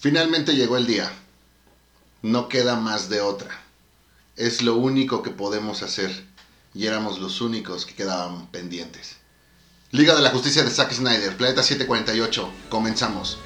Finalmente llegó el día. No queda más de otra. Es lo único que podemos hacer. Y éramos los únicos que quedaban pendientes. Liga de la Justicia de Zack Snyder, Planeta 748. Comenzamos.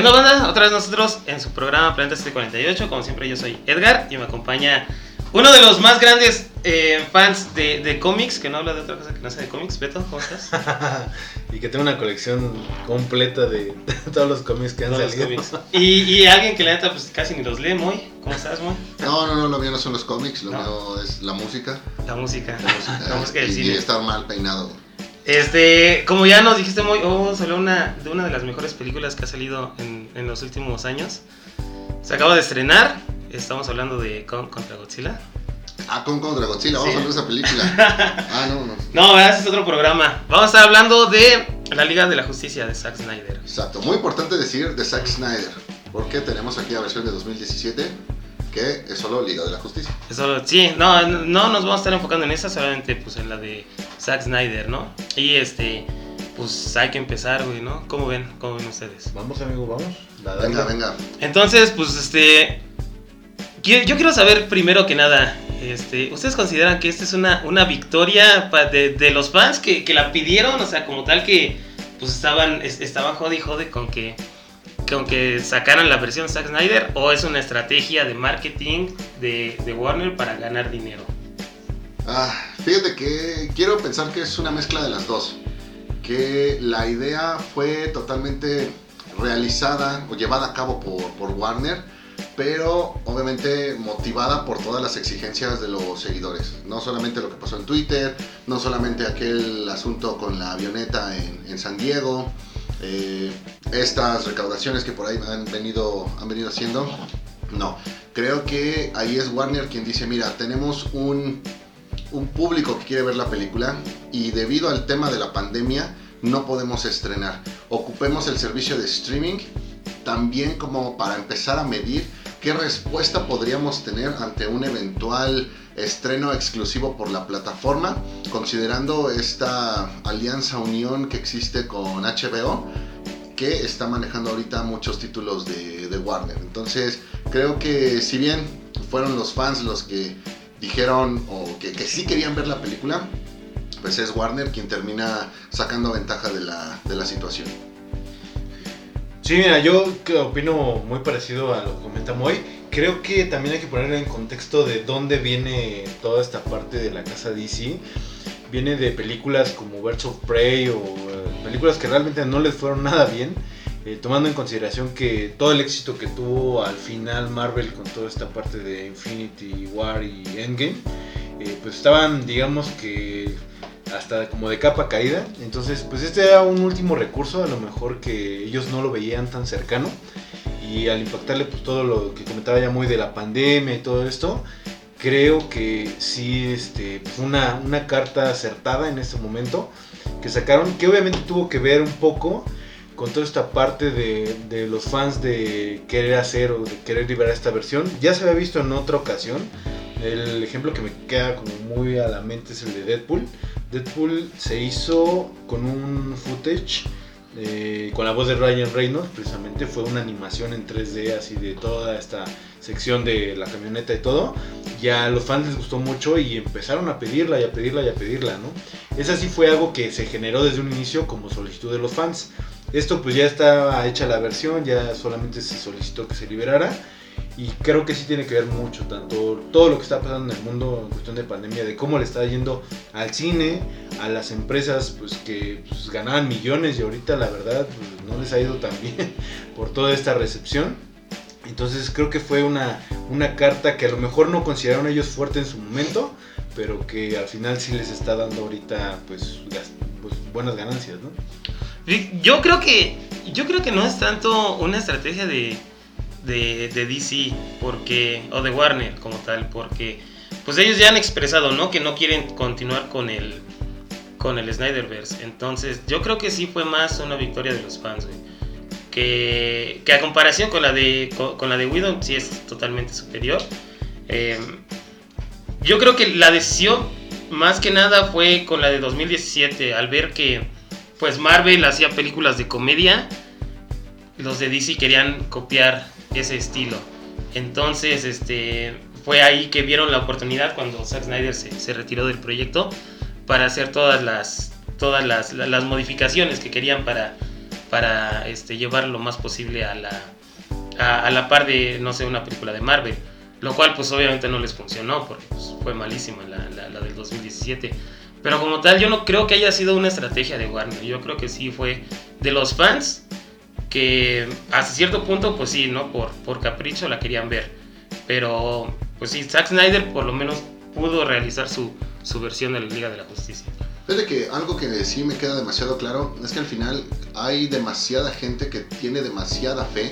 ¿Qué onda, banda? Otra vez nosotros en su programa Planeta 748. Como siempre, yo soy Edgar y me acompaña uno de los más grandes eh, fans de, de cómics, que no habla de otra cosa que no sea de cómics. Beto, ¿cómo estás? y que tengo una colección completa de todos los cómics que han Todos los salido. cómics. Y, y alguien que la neta pues casi ni los lee, muy. ¿Cómo estás, muy? No, no, no, lo mío no son los cómics, lo No. mío es la música. La música. La música, La música del y, cine. y estar mal peinado. Este, como ya nos dijiste muy, oh, hablar una, de una de las mejores películas que ha salido en, en los últimos años. Se acaba de estrenar. Estamos hablando de Kong contra Godzilla. Ah, con contra Godzilla, vamos Sí. a ver esa película. Ah, no, no. No, ese es otro programa. Vamos a estar hablando de la Liga de la Justicia de Zack Snyder. Exacto. Muy importante decir de Zack Snyder. Porque tenemos aquí la versión de 2017, que es solo Liga de la Justicia. Eso, sí, no, no nos vamos a estar enfocando en esa, solamente pues en la de Zack Snyder, ¿no? Y este, pues hay que empezar, güey, ¿no? ¿Cómo ven? ¿Cómo ven ustedes? Vamos, amigo, vamos. La Venga, venga. Entonces, pues este. Yo quiero saber primero que nada. Este, ¿Ustedes consideran que esta es una, una victoria de, de los fans que, que la pidieron? O sea, como tal que pues estaban, es- estaban jode y jode con que, con que sacaran la versión Zack Snyder o es una estrategia de marketing de, de Warner para ganar dinero. Ah, fíjate que quiero pensar que es una mezcla de las dos. Que la idea fue totalmente realizada o llevada a cabo por, por Warner, pero obviamente motivada por todas las exigencias de los seguidores. No solamente lo que pasó en Twitter, no solamente aquel asunto con la avioneta en, en San Diego, eh, estas recaudaciones que por ahí han venido, han venido haciendo. No, creo que ahí es Warner quien dice, mira, tenemos un, un público que quiere ver la película y debido al tema de la pandemia no podemos estrenar. Ocupemos el servicio de streaming también como para empezar a medir qué respuesta podríamos tener ante un eventual estreno exclusivo por la plataforma, considerando esta alianza unión que existe con HBO que está manejando ahorita muchos títulos de, Warner. Entonces, creo que si bien fueron los fans los que dijeron o que, que sí querían ver la película, pues es Warner quien termina sacando ventaja de la, de la situación. Sí, mira, yo opino muy parecido a lo que comenta Moy. Creo que también hay que poner en contexto de dónde viene toda esta parte de la casa DC. Viene de películas como Birds of Prey o eh, películas que realmente no les fueron nada bien. eh, tomando en consideración que todo el éxito que tuvo al final Marvel con toda esta parte de Infinity War y Endgame, eh, pues estaban, digamos que hasta como de capa caída. Entonces, pues este era un último recurso, a lo mejor que ellos no lo veían tan cercano. Y al impactarle pues todo lo que comentaba ya muy de la pandemia y todo esto, creo que sí este, fue una, una carta acertada en este momento que sacaron, que obviamente tuvo que ver un poco con toda esta parte de, de los fans de querer hacer o de querer liberar esta versión. Ya se había visto en otra ocasión. El ejemplo que me queda como muy a la mente es el de Deadpool. Deadpool se hizo con un footage eh, con la voz de Ryan Reynolds, precisamente fue una animación en 3D así de toda esta sección de la camioneta y todo. Y a los fans les gustó mucho y empezaron a pedirla y a pedirla y a pedirla, ¿no? Esa sí fue algo que se generó desde un inicio como solicitud de los fans. Esto pues ya estaba hecha la versión, ya solamente se solicitó que se liberara. Y creo que sí tiene que ver mucho, tanto todo lo que está pasando en el mundo en cuestión de pandemia, de cómo le está yendo al cine, a las empresas pues que pues, ganaban millones y ahorita la verdad pues, no les ha ido tan bien por toda esta recepción. Entonces creo que fue una, una carta que a lo mejor no consideraron ellos fuerte en su momento, pero que al final sí les está dando ahorita pues, pues, buenas ganancias, ¿no? Yo creo que yo creo que no es tanto una estrategia de, de, DC porque o de Warner como tal porque pues ellos ya han expresado, ¿no? Que no quieren continuar con el, con el Snyderverse. Entonces, yo creo que sí fue más una victoria de los fans. Que, que a comparación con la de con, la de Widow, sí es totalmente superior. Eh, yo creo que la decisión más que nada fue con la de 2017, al ver que pues Marvel hacía películas de comedia, los de DC querían copiar ese estilo. Entonces, este, fue ahí que vieron la oportunidad cuando Zack Snyder se, retiró del proyecto para hacer todas las, todas las, las modificaciones que querían para, para este, llevar lo más posible a la, a, la par de, no sé, una película de Marvel. Lo cual pues obviamente no les funcionó porque pues, fue malísima la, la, la, del 2017. Pero como tal yo no creo que haya sido una estrategia de Warner. Yo creo que sí fue de los fans que hasta cierto punto pues sí, ¿no? Por, por capricho la querían ver. Pero pues sí, Zack Snyder por lo menos pudo realizar su, su versión de la Liga de la Justicia. Fíjate que algo que sí me queda demasiado claro es que al final hay demasiada gente que tiene demasiada fe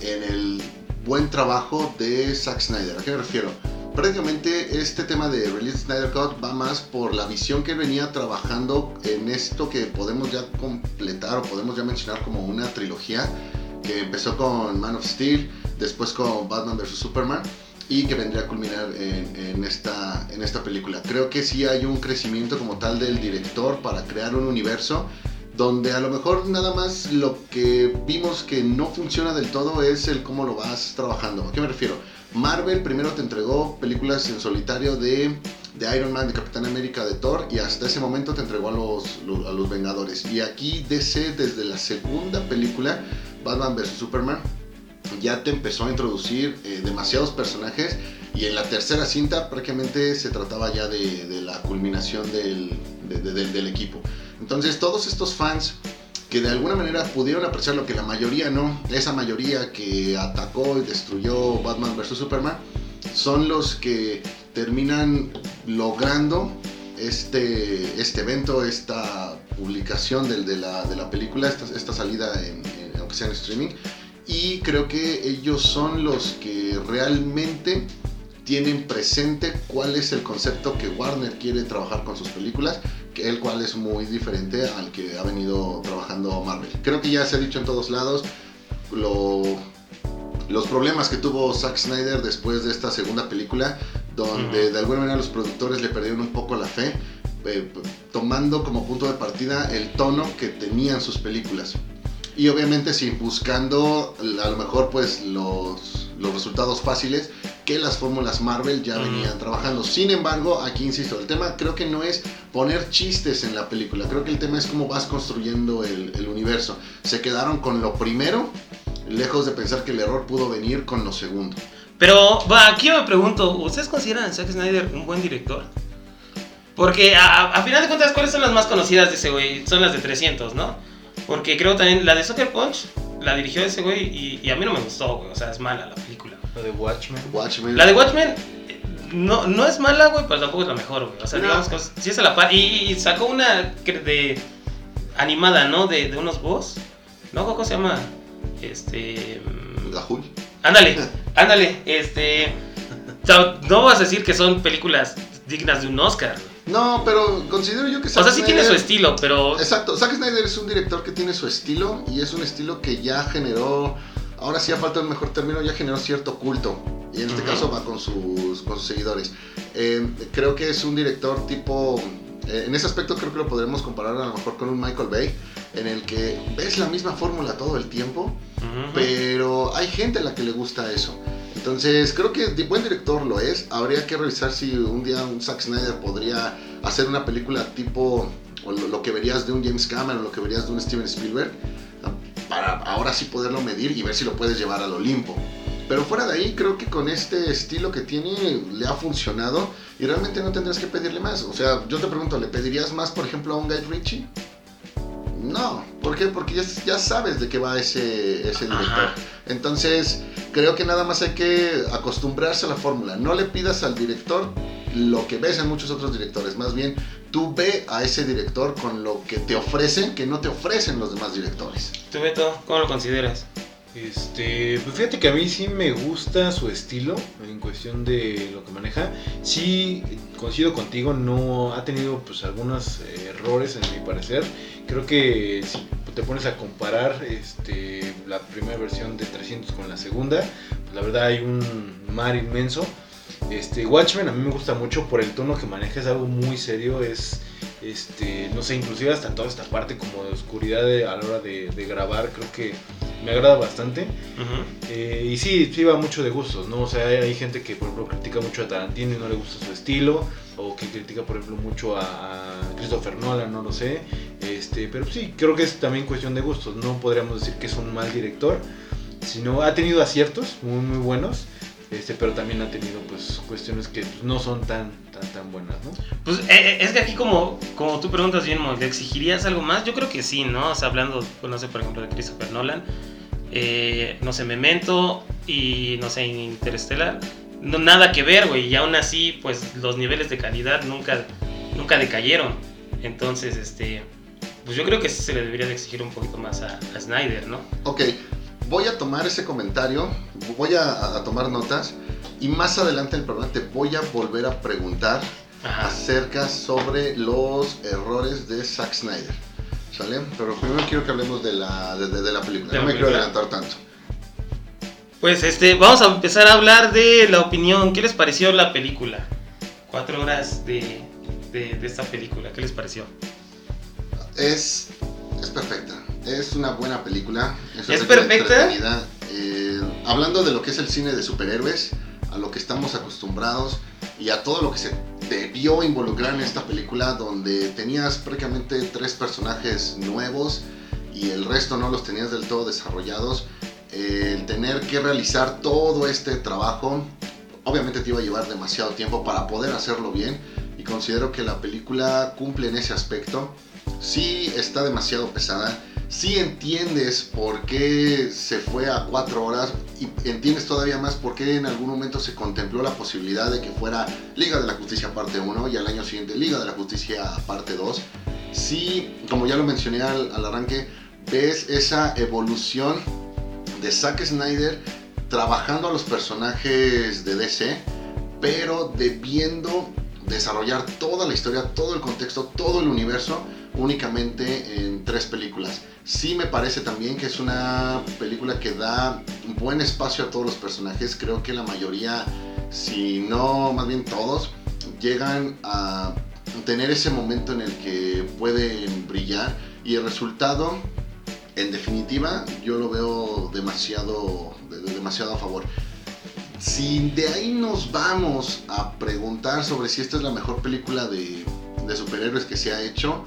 en el buen trabajo de Zack Snyder. ¿A qué me refiero? Prácticamente este tema de Release Snyder Cut va más por la visión que venía trabajando en esto que podemos ya completar o podemos ya mencionar como una trilogía que empezó con Man of Steel, después con Batman vs. Superman y que vendría a culminar en, esta, en esta película. Creo que sí hay un crecimiento como tal del director para crear un universo donde a lo mejor nada más lo que vimos que no funciona del todo es el cómo lo vas trabajando. ¿A qué me refiero? Marvel primero te entregó películas en solitario de, de Iron Man, de Capitán América, de Thor y hasta ese momento te entregó a los, a los Vengadores. Y aquí DC desde la segunda película, Batman vs. Superman, ya te empezó a introducir eh, demasiados personajes y en la tercera cinta prácticamente se trataba ya de, la culminación del, del equipo. Entonces todos estos fans que de alguna manera pudieron apreciar lo que la mayoría no, esa mayoría que atacó y destruyó Batman vs. Superman, son los que terminan logrando este, este evento, esta publicación de, la, de la, película, esta, esta salida en, aunque sea en streaming. Y creo que ellos son los que realmente tienen presente cuál es el concepto que Warner quiere trabajar con sus películas el cual es muy diferente al que ha venido trabajando Marvel. Creo que ya se ha dicho en todos lados los problemas que tuvo Zack Snyder después de esta segunda película, donde de alguna manera los productores le perdieron un poco la fe, eh, tomando como punto de partida el tono que tenían sus películas. Y obviamente sin buscando a lo mejor pues los, los resultados fáciles que las fórmulas Marvel ya venían trabajando. Sin embargo, aquí insisto, el tema creo que no es poner chistes en la película, creo que el tema es cómo vas construyendo el, el universo. Se quedaron con lo primero, lejos de pensar que el error pudo venir con lo segundo. Pero, va, aquí yo me pregunto, ¿ustedes consideran a Zack Snyder un buen director? Porque a, final de cuentas, ¿cuáles son las más conocidas de ese güey? Son las de 300, ¿no? Porque creo también la de Soccer Punch la dirigió ese güey y, y, a mí no me gustó, güey. O sea, es mala la película. La de Watchmen. Watchmen. La de Watchmen no, no es mala, güey, pero tampoco es la mejor, güey. O sea, digamos que sí es a la par. Y, sacó una de animada, ¿no? De, de unos boss. ¿No? ¿Cómo se llama? Este. Mm, la Jul. Ándale, ándale. Este. No vas a decir que son películas dignas de un Oscar, no, pero considero yo que Zack O sea, sí tiene su estilo, pero. Exacto, Zack Snyder es un director que tiene su estilo y es un estilo que ya generó. Ahora sí, a falta un mejor término, ya generó cierto culto. Y en este caso va con sus, con sus seguidores. Eh, creo que es un director tipo. Eh, en ese aspecto creo que lo podremos comparar a lo mejor con un Michael Bay, en el que ves la misma fórmula todo el tiempo, pero hay gente a la que le gusta eso. Entonces, creo que de buen director lo es. Habría que revisar si un día un Zack Snyder podría hacer una película tipo o lo, que verías de un James Cameron o lo que verías de un Steven Spielberg, para ahora sí poderlo medir y ver si lo puedes llevar al Olimpo. Pero fuera de ahí, creo que con este estilo que tiene le ha funcionado y realmente no tendrías que pedirle más. O sea, yo te pregunto, ¿le pedirías más, por ejemplo, a un Guy Ritchie? No, ¿por qué? Porque ya, sabes de qué va ese, ese director. Entonces, creo que nada más hay que acostumbrarse a la fórmula. No le pidas al director lo que ves en muchos otros directores. Más bien, tú ve a ese director con lo que te ofrecen, que no te ofrecen los demás directores. ¿Tú, Beto, cómo lo consideras? Este, pues fíjate que a mí sí me gusta su estilo en cuestión de lo que maneja. Sí, coincido contigo, no ha tenido pues algunos errores en mi parecer. Creo que si te pones a comparar este, la primera versión de 300 con la segunda, pues la verdad hay un mar inmenso. Este, Watchmen a mí me gusta mucho por el tono que maneja, es algo muy serio, es este, no sé, inclusive hasta toda esta parte como de oscuridad a la hora de, grabar, creo que me agrada bastante. Eh, y sí, sí va mucho de gustos, ¿no? O sea, hay, gente que, por ejemplo, critica mucho a Tarantino y no le gusta su estilo, o que critica, por ejemplo, mucho a, Christopher Nolan, no lo sé. Este, pero sí, creo que es también cuestión de gustos, no podríamos decir que es un mal director, sino ha tenido aciertos muy, muy buenos. Este, pero también ha tenido pues cuestiones que pues, no son tan, tan, tan buenas, ¿no? Pues eh, eh, es que aquí como, como tú preguntas bien, ¿le exigirías algo más? Yo creo que sí, ¿no? O sea, hablando, pues, no sé, por ejemplo, de Christopher Nolan, eh, no sé, Memento y, no sé, Interstellar, no, nada que ver, güey, y aún así, pues los niveles de calidad nunca, nunca decayeron. Entonces, este, pues yo creo que se le debería de exigir un poquito más a, a Snyder, ¿no? Ok, voy a tomar ese comentario, voy a, tomar notas y más adelante en el programa te voy a volver a preguntar acerca sobre los errores de Zack Snyder. ¿Sale? Pero primero quiero que hablemos de la, de, la película. no me quiero adelantar tanto. Pues este, vamos a empezar a hablar de la opinión. ¿Qué les pareció la película? Cuatro horas de, de esta película. ¿Qué les pareció? Es, es perfecta es una buena película. Es, perfecta. Eh, hablando de lo que es el cine de superhéroes, a lo que estamos acostumbrados y a todo lo que se debió involucrar en esta película, donde tenías prácticamente tres personajes nuevos y el resto no los tenías del todo desarrollados. el tener que realizar todo este trabajo, obviamente te iba a llevar demasiado tiempo para poder hacerlo bien y considero que la película cumple en ese aspecto. Sí está demasiado pesada si entiendes por qué se fue a cuatro horas y entiendes todavía más por qué en algún momento se contempló la posibilidad de que fuera Liga de la Justicia parte 1 y al año siguiente Liga de la Justicia parte 2. Si, como ya lo mencioné al, al arranque, ves esa evolución de Zack Snyder trabajando a los personajes de DC, pero debiendo desarrollar toda la historia, todo el contexto, todo el universo únicamente en tres películas. Sí me parece también que es una película que da un buen espacio a todos los personajes. Creo que la mayoría, si no más bien todos, llegan a tener ese momento en el que pueden brillar y el resultado, en definitiva, yo lo veo demasiado, demasiado a favor. Si de ahí nos vamos a preguntar sobre si esta es la mejor película de, de superhéroes que se ha hecho,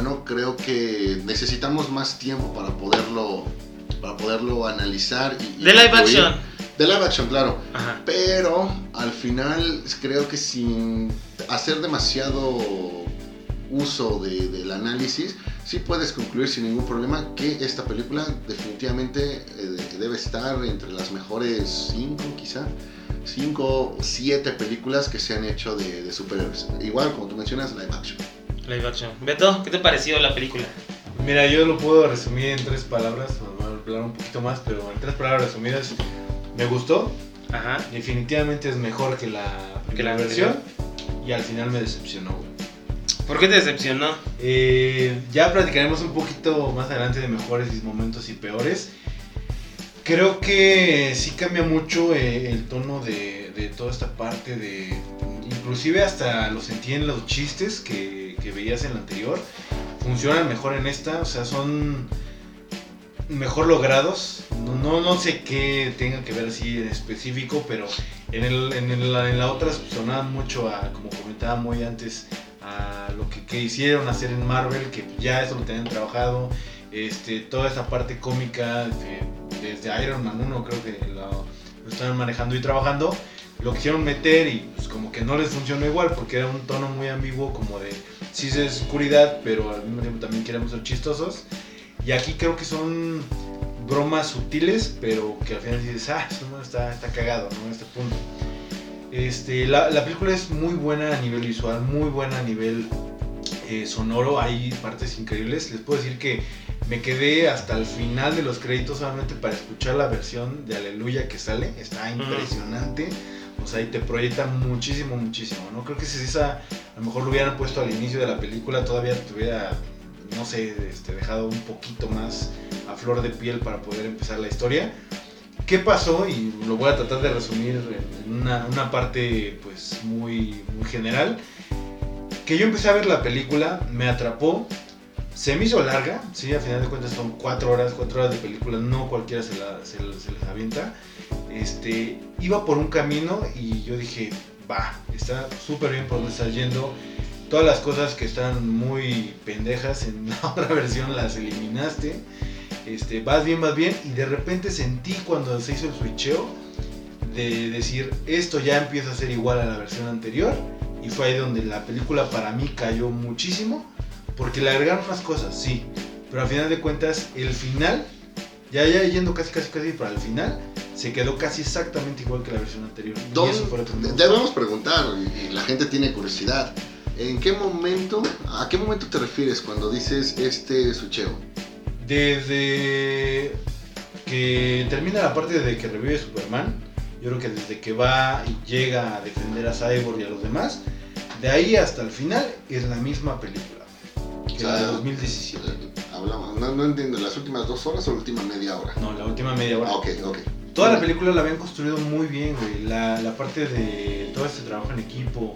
bueno, creo que necesitamos más tiempo para poderlo, para poderlo analizar. Y, de live action. De live action, claro. Pero al final creo que sin hacer demasiado uso del análisis, sí puedes concluir sin ningún problema que esta película definitivamente eh, debe estar entre las mejores 5 quizá. 5 o 7 películas que se han hecho de, de superhéroes. Igual, como tú mencionas, live action. Live action. Beto, ¿qué te pareció la película? Mira, yo lo puedo resumir en tres palabras, voy a hablar un poquito más, pero en tres palabras resumidas, me gustó. Ajá. Definitivamente es mejor que la, que la versión. Y al final me decepcionó, ¿Por qué te decepcionó? Eh, ya platicaremos un poquito más adelante de mejores momentos y peores. Creo que sí cambia mucho eh, el tono de, de, toda esta parte de... Inclusive hasta lo sentí en los chistes que que veías en la anterior funcionan mejor en esta, o sea, son mejor logrados. No, no, sé qué tengan que ver así en específico, pero en, el, en, el, en la otra sonaban mucho a, como comentaba muy antes, a lo que, que, hicieron hacer en Marvel, que ya eso lo tenían trabajado. Este, toda esa parte cómica, desde Iron Man 1 creo que lo, lo estaban manejando y trabajando lo quisieron meter y pues como que no les funcionó igual porque era un tono muy ambiguo como de sí es oscuridad pero al mismo tiempo también queremos ser chistosos y aquí creo que son bromas sutiles pero que al final dices ah eso no está, está cagado ¿no? en este punto este, la, la, película es muy buena a nivel visual muy buena a nivel eh, sonoro hay partes increíbles les puedo decir que Me quedé hasta el final de los créditos solamente para escuchar la versión de Aleluya que sale. Está impresionante. O sea, y te proyecta muchísimo, muchísimo, ¿no? Creo que si esa a lo mejor lo hubieran puesto al inicio de la película, todavía te hubiera, no sé, este, dejado un poquito más a flor de piel para poder empezar la historia. ¿Qué pasó? Y lo voy a tratar de resumir en una, parte pues muy, muy general. Que yo empecé a ver la película, me atrapó, se me hizo larga, sí, a final de cuentas son cuatro horas, cuatro horas de película, no cualquiera se, la, se, se les avienta. Este, iba por un camino y yo dije, va, está súper bien por donde estás yendo. Todas las cosas que están muy pendejas en la otra versión las eliminaste. Este, vas bien, vas bien. Y de repente sentí cuando se hizo el switcheo de decir, esto ya empieza a ser igual a la versión anterior. Y fue ahí donde la película para mí cayó muchísimo. Porque le agregaron unas cosas, sí. Pero al final de cuentas, el final, ya, ya yendo casi, casi, casi para el final, se quedó casi exactamente igual que la versión anterior. Y eso fue lo que me Debemos preguntar, y la gente tiene curiosidad. ¿En qué momento, a qué momento te refieres cuando dices este sucheo? Desde que termina la parte de que revive Superman, yo creo que desde que va y llega a defender a Cyborg y a los demás, de ahí hasta el final es la misma película. Que la de 2017. Hablamos, no, no, entiendo, ¿las últimas dos horas o la última media hora? No, la última media hora. Ah, ok, ok. Toda la película la habían construido muy bien, güey. La, la parte de todo este trabajo en equipo.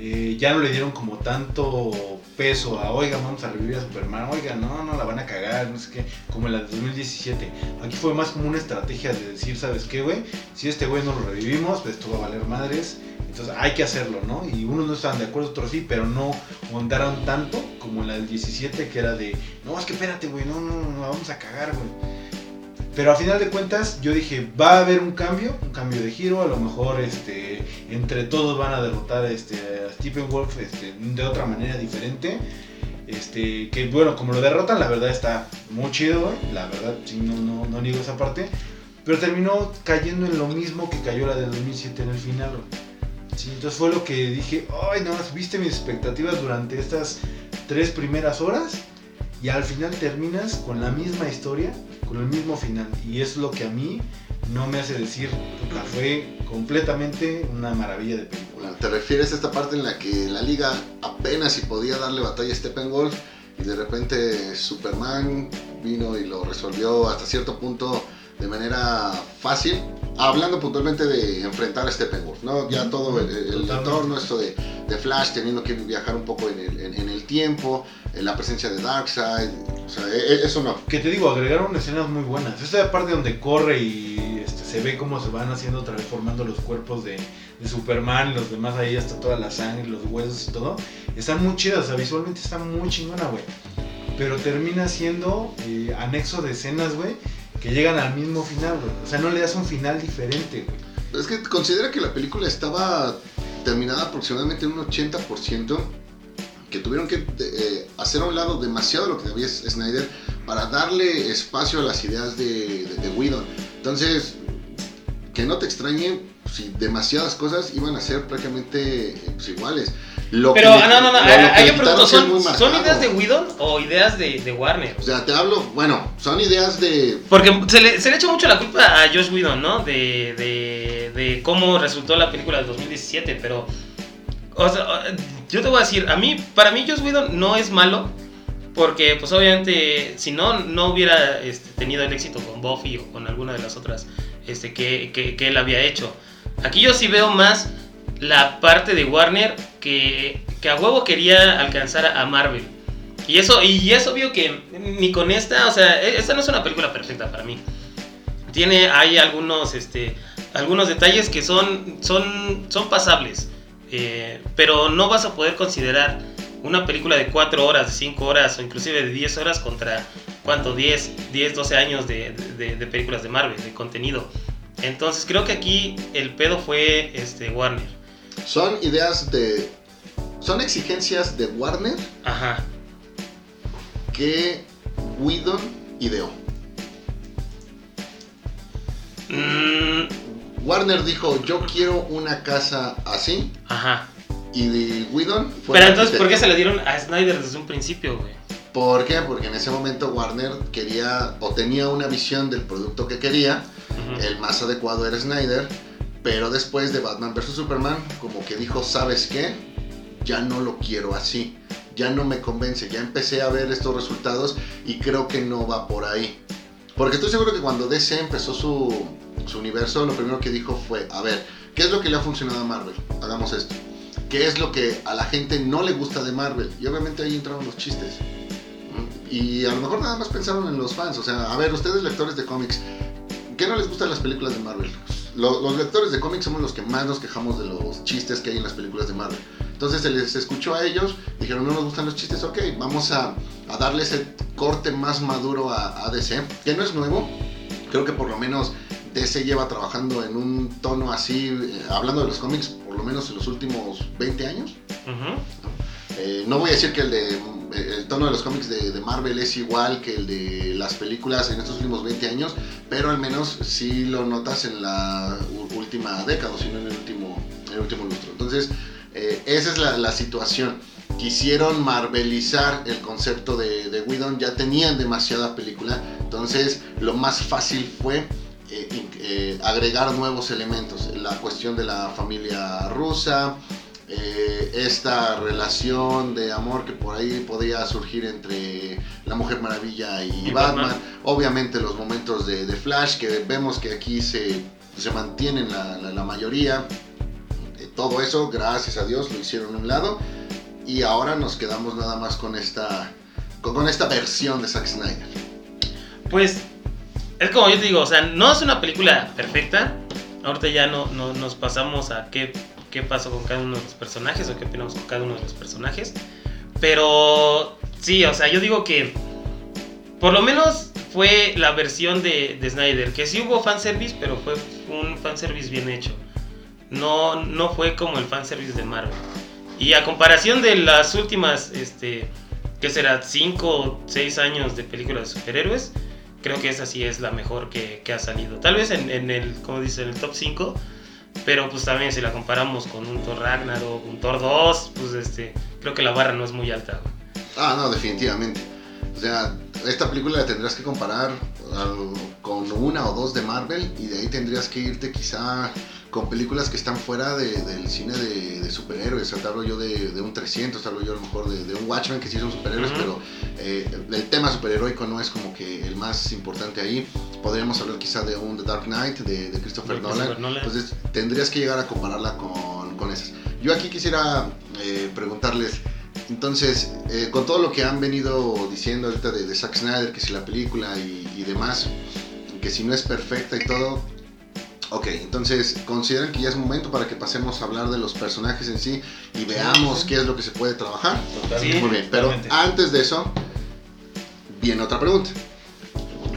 Eh, ya no le dieron como tanto peso a, oiga, vamos a revivir a Superman, oiga, no, no la van a cagar, no sé qué, como en la de 2017. Aquí fue más como una estrategia de decir, ¿sabes qué, güey? Si este güey no lo revivimos, pues esto va a valer madres. Entonces hay que hacerlo, ¿no? Y unos no estaban de acuerdo, otros sí, pero no montaron tanto como en la del 17, que era de, no, es que espérate, güey, no, no, no, vamos a cagar, güey. Pero a final de cuentas yo dije, va a haber un cambio, un cambio de giro, a lo mejor este, entre todos van a derrotar este, a Stephen Wolf este, de otra manera diferente. Este, que bueno, como lo derrotan, la verdad está muy chido, la verdad, sí, no, no, no niego esa parte. Pero terminó cayendo en lo mismo que cayó la del 2007 en el final. Sí, entonces fue lo que dije, ay, no, viste mis expectativas durante estas tres primeras horas y al final terminas con la misma historia, con el mismo final. Y es lo que a mí no me hace decir, fue completamente una maravilla de película. ¿Te refieres a esta parte en la que la liga apenas si podía darle batalla a Steppenwolf y de repente Superman vino y lo resolvió hasta cierto punto de manera fácil? Hablando puntualmente de enfrentar a Steppenwolf, ¿no? Ya todo el, el entorno, esto de, de, Flash teniendo que viajar un poco en el, en, en el tiempo, la presencia de Darkseid, o sea, e, e, eso no. Que te digo, agregaron escenas muy buenas. Esta parte donde corre y este, se ve cómo se van haciendo otra vez formando los cuerpos de, de Superman y los demás ahí, hasta toda la sangre, los huesos y todo, están muy chidas, o sea, visualmente está muy chingona, güey. Pero termina siendo eh, anexo de escenas, güey, que llegan al mismo final. O sea, no le das un final diferente. Es que considera que la película estaba terminada aproximadamente en un 80% que tuvieron que eh, hacer a un lado demasiado lo que debía Snyder para darle espacio a las ideas de, de, de. Entonces, que no te extrañe si demasiadas cosas iban a ser prácticamente pues, iguales. Lo Pero, que, no, no, no, yo pregunto, ¿son, ¿son ideas de Whedon o ideas de, de, Warner? O sea, te hablo, bueno, son ideas de... Porque se le, se le echa mucho la culpa a Josh Whedon, ¿no? De, de, de cómo resultó la película del 2017, pero... O sea, yo te voy a decir, a mí, para mí Joss Whedon no es malo, porque pues obviamente si no, no hubiera este, tenido el éxito con Buffy o con alguna de las otras este, que, que, él había hecho. Aquí yo sí veo más la parte de Warner que, que a huevo quería alcanzar a Marvel. Y eso, y es obvio que ni con esta, o sea, e, esta no es una película perfecta para mí. Tiene, hay algunos, este, algunos detalles que son, son, son pasables. Eh, pero no vas a poder considerar una película de 4 horas, de 5 horas o inclusive de 10 horas contra, ¿cuánto? 10, 10 12 años de, de, de, películas de Marvel, de contenido. Entonces creo que aquí el pedo fue este, Warner. Son ideas de... Son exigencias de Warner. Ajá. Que Whedon ideó. Mm, Warner dijo, yo quiero una casa así. Ajá. Y de Whedon fue Pero entonces, ¿por qué se le dieron a Snyder desde un principio, güey? ¿Por qué? Porque en ese momento Warner quería o tenía una visión del producto que quería, el más adecuado era Snyder, pero después de Batman vs. Superman, como que dijo, ¿sabes qué? Ya no lo quiero así, ya no me convence, ya empecé a ver estos resultados y creo que no va por ahí. Porque estoy seguro que cuando DC empezó su, su universo, lo primero que dijo fue, a ver, ¿qué es lo que le ha funcionado a Marvel? Hagamos esto. ¿Qué es lo que a la gente no le gusta de Marvel? Y obviamente ahí entraron los chistes. Y a lo mejor nada más pensaron en los fans. O sea, a ver, ustedes lectores de cómics, ¿qué no les gustan las películas de Marvel? Lo- Los, lectores de cómics somos los que más nos quejamos de los chistes que hay en las películas de Marvel. Entonces se les escuchó a ellos, dijeron no nos gustan los chistes, ok, vamos a, a darle ese corte más maduro a, a DC, que no es nuevo, creo que por lo menos DC lleva trabajando en un tono así, eh, hablando de los cómics, por lo menos en los últimos 20 años. Ujú. Eh, no voy a decir que el, de, el tono de los cómics de, Marvel es igual que el de las películas en estos últimos 20 años, pero al menos sí lo notas en la última década, sino en el último, el último lustro. Entonces, eh, esa es la, la situación. Quisieron marvelizar el concepto de, de ya tenían demasiada película, entonces lo más fácil fue eh, eh, agregar nuevos elementos. La cuestión de la familia rusa, eh, esta relación de amor que por ahí podía surgir entre la Mujer Maravilla y, Y Batman. Batman. Obviamente los momentos de, de Flash que vemos que aquí se, se mantienen la, la- la mayoría. Eh, todo eso, gracias a Dios, lo hicieron a un lado. Y ahora nos quedamos nada más con esta, con, con esta versión de Zack Snyder. Pues es como yo te digo, o sea, no es una película perfecta. Ahorita ya no, no- nos pasamos a qué, qué pasó con cada uno de los personajes o qué opinamos con cada uno de los personajes. Pero sí, o sea, yo digo que por lo menos fue la versión de, de Snyder, que sí hubo fanservice, pero fue un fanservice bien hecho. No, no fue como el fanservice de Marvel. Y a comparación de las últimas, este, ¿qué será? 5 o 6 años de películas de superhéroes, creo que esa sí es la mejor que, que ha salido. Tal vez en, en el, como dice, en el top 5, pero pues también si la comparamos con un Thor Ragnarok, un Thor 2, pues este, creo que la barra no es muy alta. Ah, no, definitivamente. O sea, esta película la tendrás que comparar al- con una o dos de Marvel y de ahí tendrías que irte quizá con películas que están fuera de- del cine de, de superhéroes. O sea, te hablo yo de, de un 300, te hablo yo a lo mejor de, un Watchmen que sí son superhéroes, Ujú. pero eh, el tema superheroico no es como que el más importante ahí. Podríamos hablar quizá de un The Dark Knight de, Christopher Nolan. Nolan. Entonces tendrías que llegar a compararla con, con esas. Yo aquí quisiera eh, preguntarles, entonces, eh, con todo lo que han venido diciendo ahorita de, de Zack Snyder, que si la película y, y demás, que si no es perfecta y todo, ok, entonces, ¿consideran que ya es momento para que pasemos a hablar de los personajes en sí y veamos sí. qué es lo que se puede trabajar? Totalmente. Muy bien, pero totalmente. antes de eso, viene otra pregunta.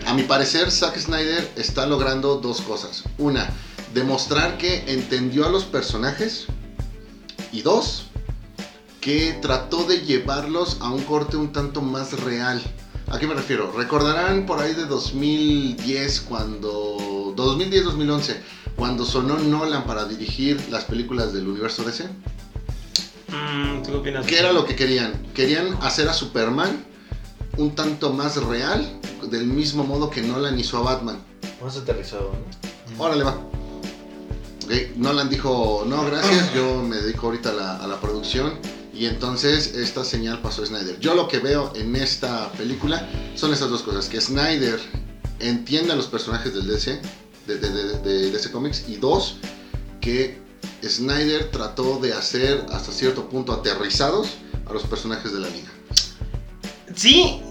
A mi parecer, Zack Snyder está logrando dos cosas. Una, demostrar que entendió a los personajes. Y dos, que trató de llevarlos a un corte un tanto más real. ¿A qué me refiero? Recordarán por ahí de 2010 cuando... 2010-2011, cuando sonó Nolan para dirigir las películas del universo DC. Mm, ¿Tú qué opinas? ¿Qué era lo que querían? Querían hacer a Superman un tanto más real, del mismo modo que Nolan hizo a Batman. Más aterrizado, ¿no? Órale, va. Nolan dijo, no, gracias, yo me dedico ahorita a la, a la producción. Y entonces esta señal pasó a Snyder. Yo lo que veo en esta película son esas dos cosas. Que Snyder entienda los personajes del DC, de, de, de- DC Comics. Y dos, que Snyder trató de hacer hasta cierto punto aterrizados a los personajes de la liga. Sí,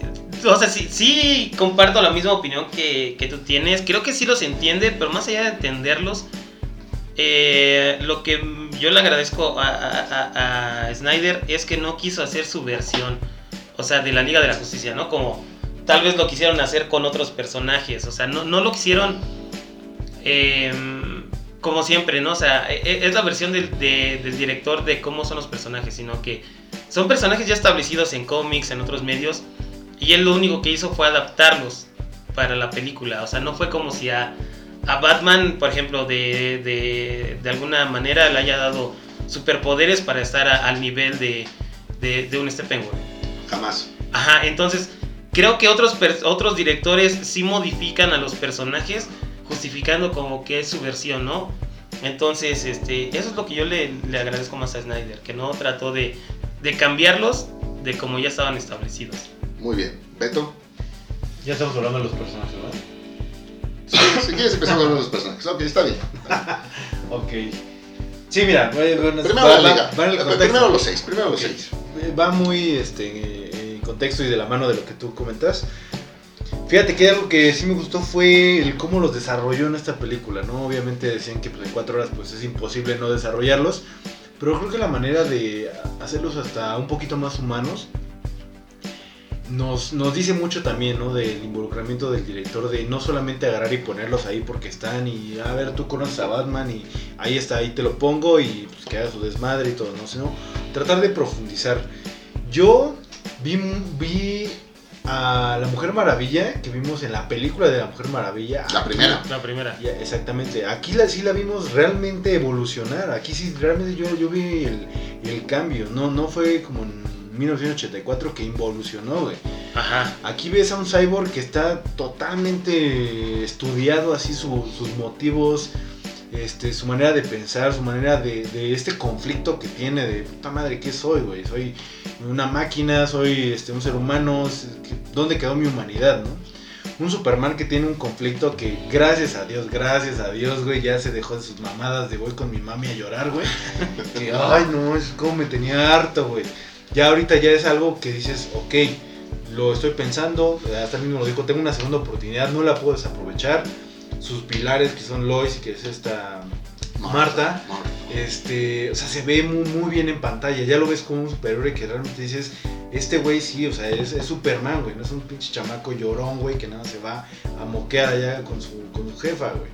o sea, sí, sí comparto la misma opinión que, que tú tienes. Creo que sí los entiende, pero más allá de entenderlos, eh, lo que yo le agradezco a, a- a- a Snyder es que no quiso hacer su versión, o sea, de la Liga de la Justicia, ¿no? Como tal vez lo quisieron hacer con otros personajes, o sea, no, no lo quisieron eh, como siempre, ¿no? O sea, e- e- es la versión del, de- del director de cómo son los personajes, sino que son personajes ya establecidos en cómics, en otros medios, y él lo único que hizo fue adaptarlos para la película. O sea, no fue como si a, a Batman, por ejemplo, de, de, de alguna manera le haya dado superpoderes para estar a- al nivel de, de, un Steppenwolf. Jamás. Ajá, entonces creo que otros, otros directores sí modifican a los personajes justificando como que es su versión, ¿no? Entonces, este, eso es lo que yo le, le agradezco más a Snyder, que no trató de, de cambiarlos de como ya estaban establecidos. Muy bien. Beto, Ya estamos hablando de los personajes, ¿verdad? si, si quieres empezamos a hablar de los personajes. Ok, está bien. Ok. Sí, mira, va, va- Primero va- la liga. va contexto. Primero los seis, primero los Ok. seis. Va muy este, en contexto y de la mano de lo que tú comentas. Fíjate que algo que sí me gustó fue el cómo los desarrolló en esta película, ¿no? Obviamente decían que pues, en cuatro horas pues es imposible no desarrollarlos, pero creo que la manera de hacerlos hasta un poquito más humanos nos, nos dice mucho también, ¿no? Del involucramiento del director, de no solamente agarrar y ponerlos ahí porque están y, a ver, tú conoces a Batman y ahí está, ahí te lo pongo y pues que haga su desmadre y todo, ¿no? Sino tratar de profundizar. Yo vi, vi a la Mujer Maravilla que vimos en la película de la Mujer Maravilla. La primera. La primera. Ya, exactamente. Aquí la, sí la vimos realmente evolucionar. Aquí sí realmente yo, yo vi el, el cambio. No, no fue como en 1984 que involucionó, güey. Ajá. Aquí ves a un cyborg que está totalmente estudiado, así su- sus motivos, este, su manera de pensar, su manera de, de este conflicto que tiene de puta madre, ¿qué soy, güey? Soy una máquina, soy este, un ser humano, ¿dónde quedó mi humanidad, no? Un Superman que tiene un conflicto que, gracias a Dios, gracias a Dios, güey, ya se dejó de sus mamadas de voy con mi mami a llorar, güey. Que, ay, no, es como me tenía harto, güey. Ya ahorita ya es algo que dices, ok, lo estoy pensando, hasta él mismo lo dijo, tengo una segunda oportunidad, no la puedo desaprovechar. Sus pilares, que son Lois y que es esta Marta, Marta. este, o sea, se ve muy, muy bien en pantalla. Ya lo ves como un superhéroe que realmente dices, este güey sí, o sea, es, es Superman, güey, no es un pinche chamaco llorón, güey, que nada se va a moquear allá con su, con su jefa, güey.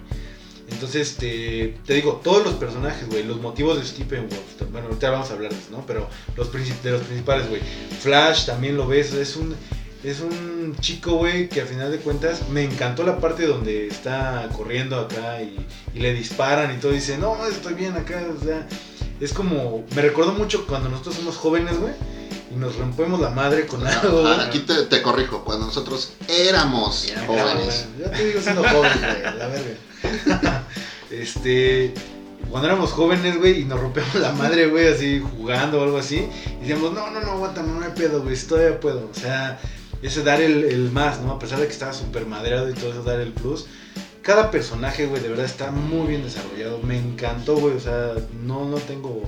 Entonces, este, te digo, todos los personajes, güey, los motivos de Steppenwolf, bueno, ahorita vamos a hablar de eso, ¿no? Pero los de los principales, güey. Flash también lo ves, es un, es un chico, güey, que al final de cuentas me encantó la parte donde está corriendo acá y, y le disparan y todo, y dice, no, estoy bien acá, o sea, es como, me recordó mucho cuando nosotros somos jóvenes, güey, y nos rompemos la madre con algo. Ah, aquí te, te corrijo, cuando nosotros éramos Ya, jóvenes. Ya te digo siendo joven, güey, la verga. este, cuando éramos jóvenes, güey, y nos rompíamos la madre, güey, así jugando o algo así, y decíamos, no, no, no, aguanta, no hay pedo, güey, todavía puedo. O sea, ese dar el, el más, ¿no? A pesar de que estaba súper madreado y todo eso, dar el plus. Cada personaje, güey, de verdad está muy bien desarrollado. Me encantó, güey, o sea, no, no tengo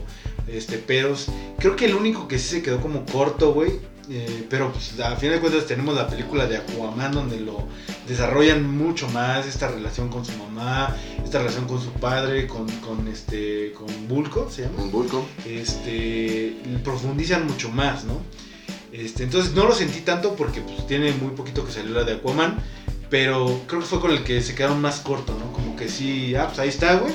este, peros. Creo que el único que sí se quedó como corto, güey, eh, pero pues, a fin de cuentas tenemos la película de Aquaman donde lo desarrollan mucho más esta relación con su mamá, esta relación con su padre, con, con este, con Bulko, se llama Un Vulco. este, profundizan mucho más, ¿no? Este, entonces no lo sentí tanto porque pues, tiene muy poquito que salió la de Aquaman, pero creo que fue con el que se quedaron más corto, ¿no? Como que sí, ah, pues ahí está, güey.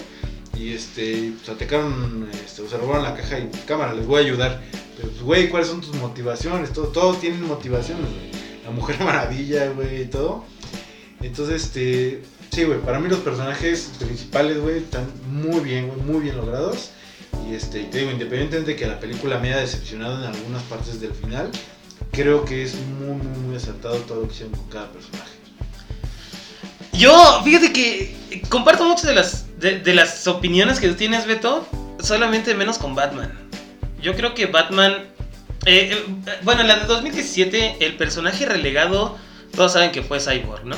Y este, pues atacaron, este, o se robaron la caja y cámara, les voy a ayudar. Pero pues, güey, ¿cuáles son tus motivaciones? Todo, todos tienen motivaciones, güey. La Mujer Maravilla, güey, y todo. Entonces, este, sí, güey, para mí los personajes principales, güey, están muy bien, güey, muy bien logrados. Y este, te digo, independientemente de que la película me haya decepcionado en algunas partes del final, creo que es muy, muy, muy acertado todo lo que hicieron con cada personaje. Yo, fíjate que comparto muchas de las, de las opiniones que tú tienes, Beto, solamente menos con Batman. Yo creo que Batman... eh, eh, bueno, en la de 2017, el personaje relegado, todos saben que fue Cyborg, ¿no?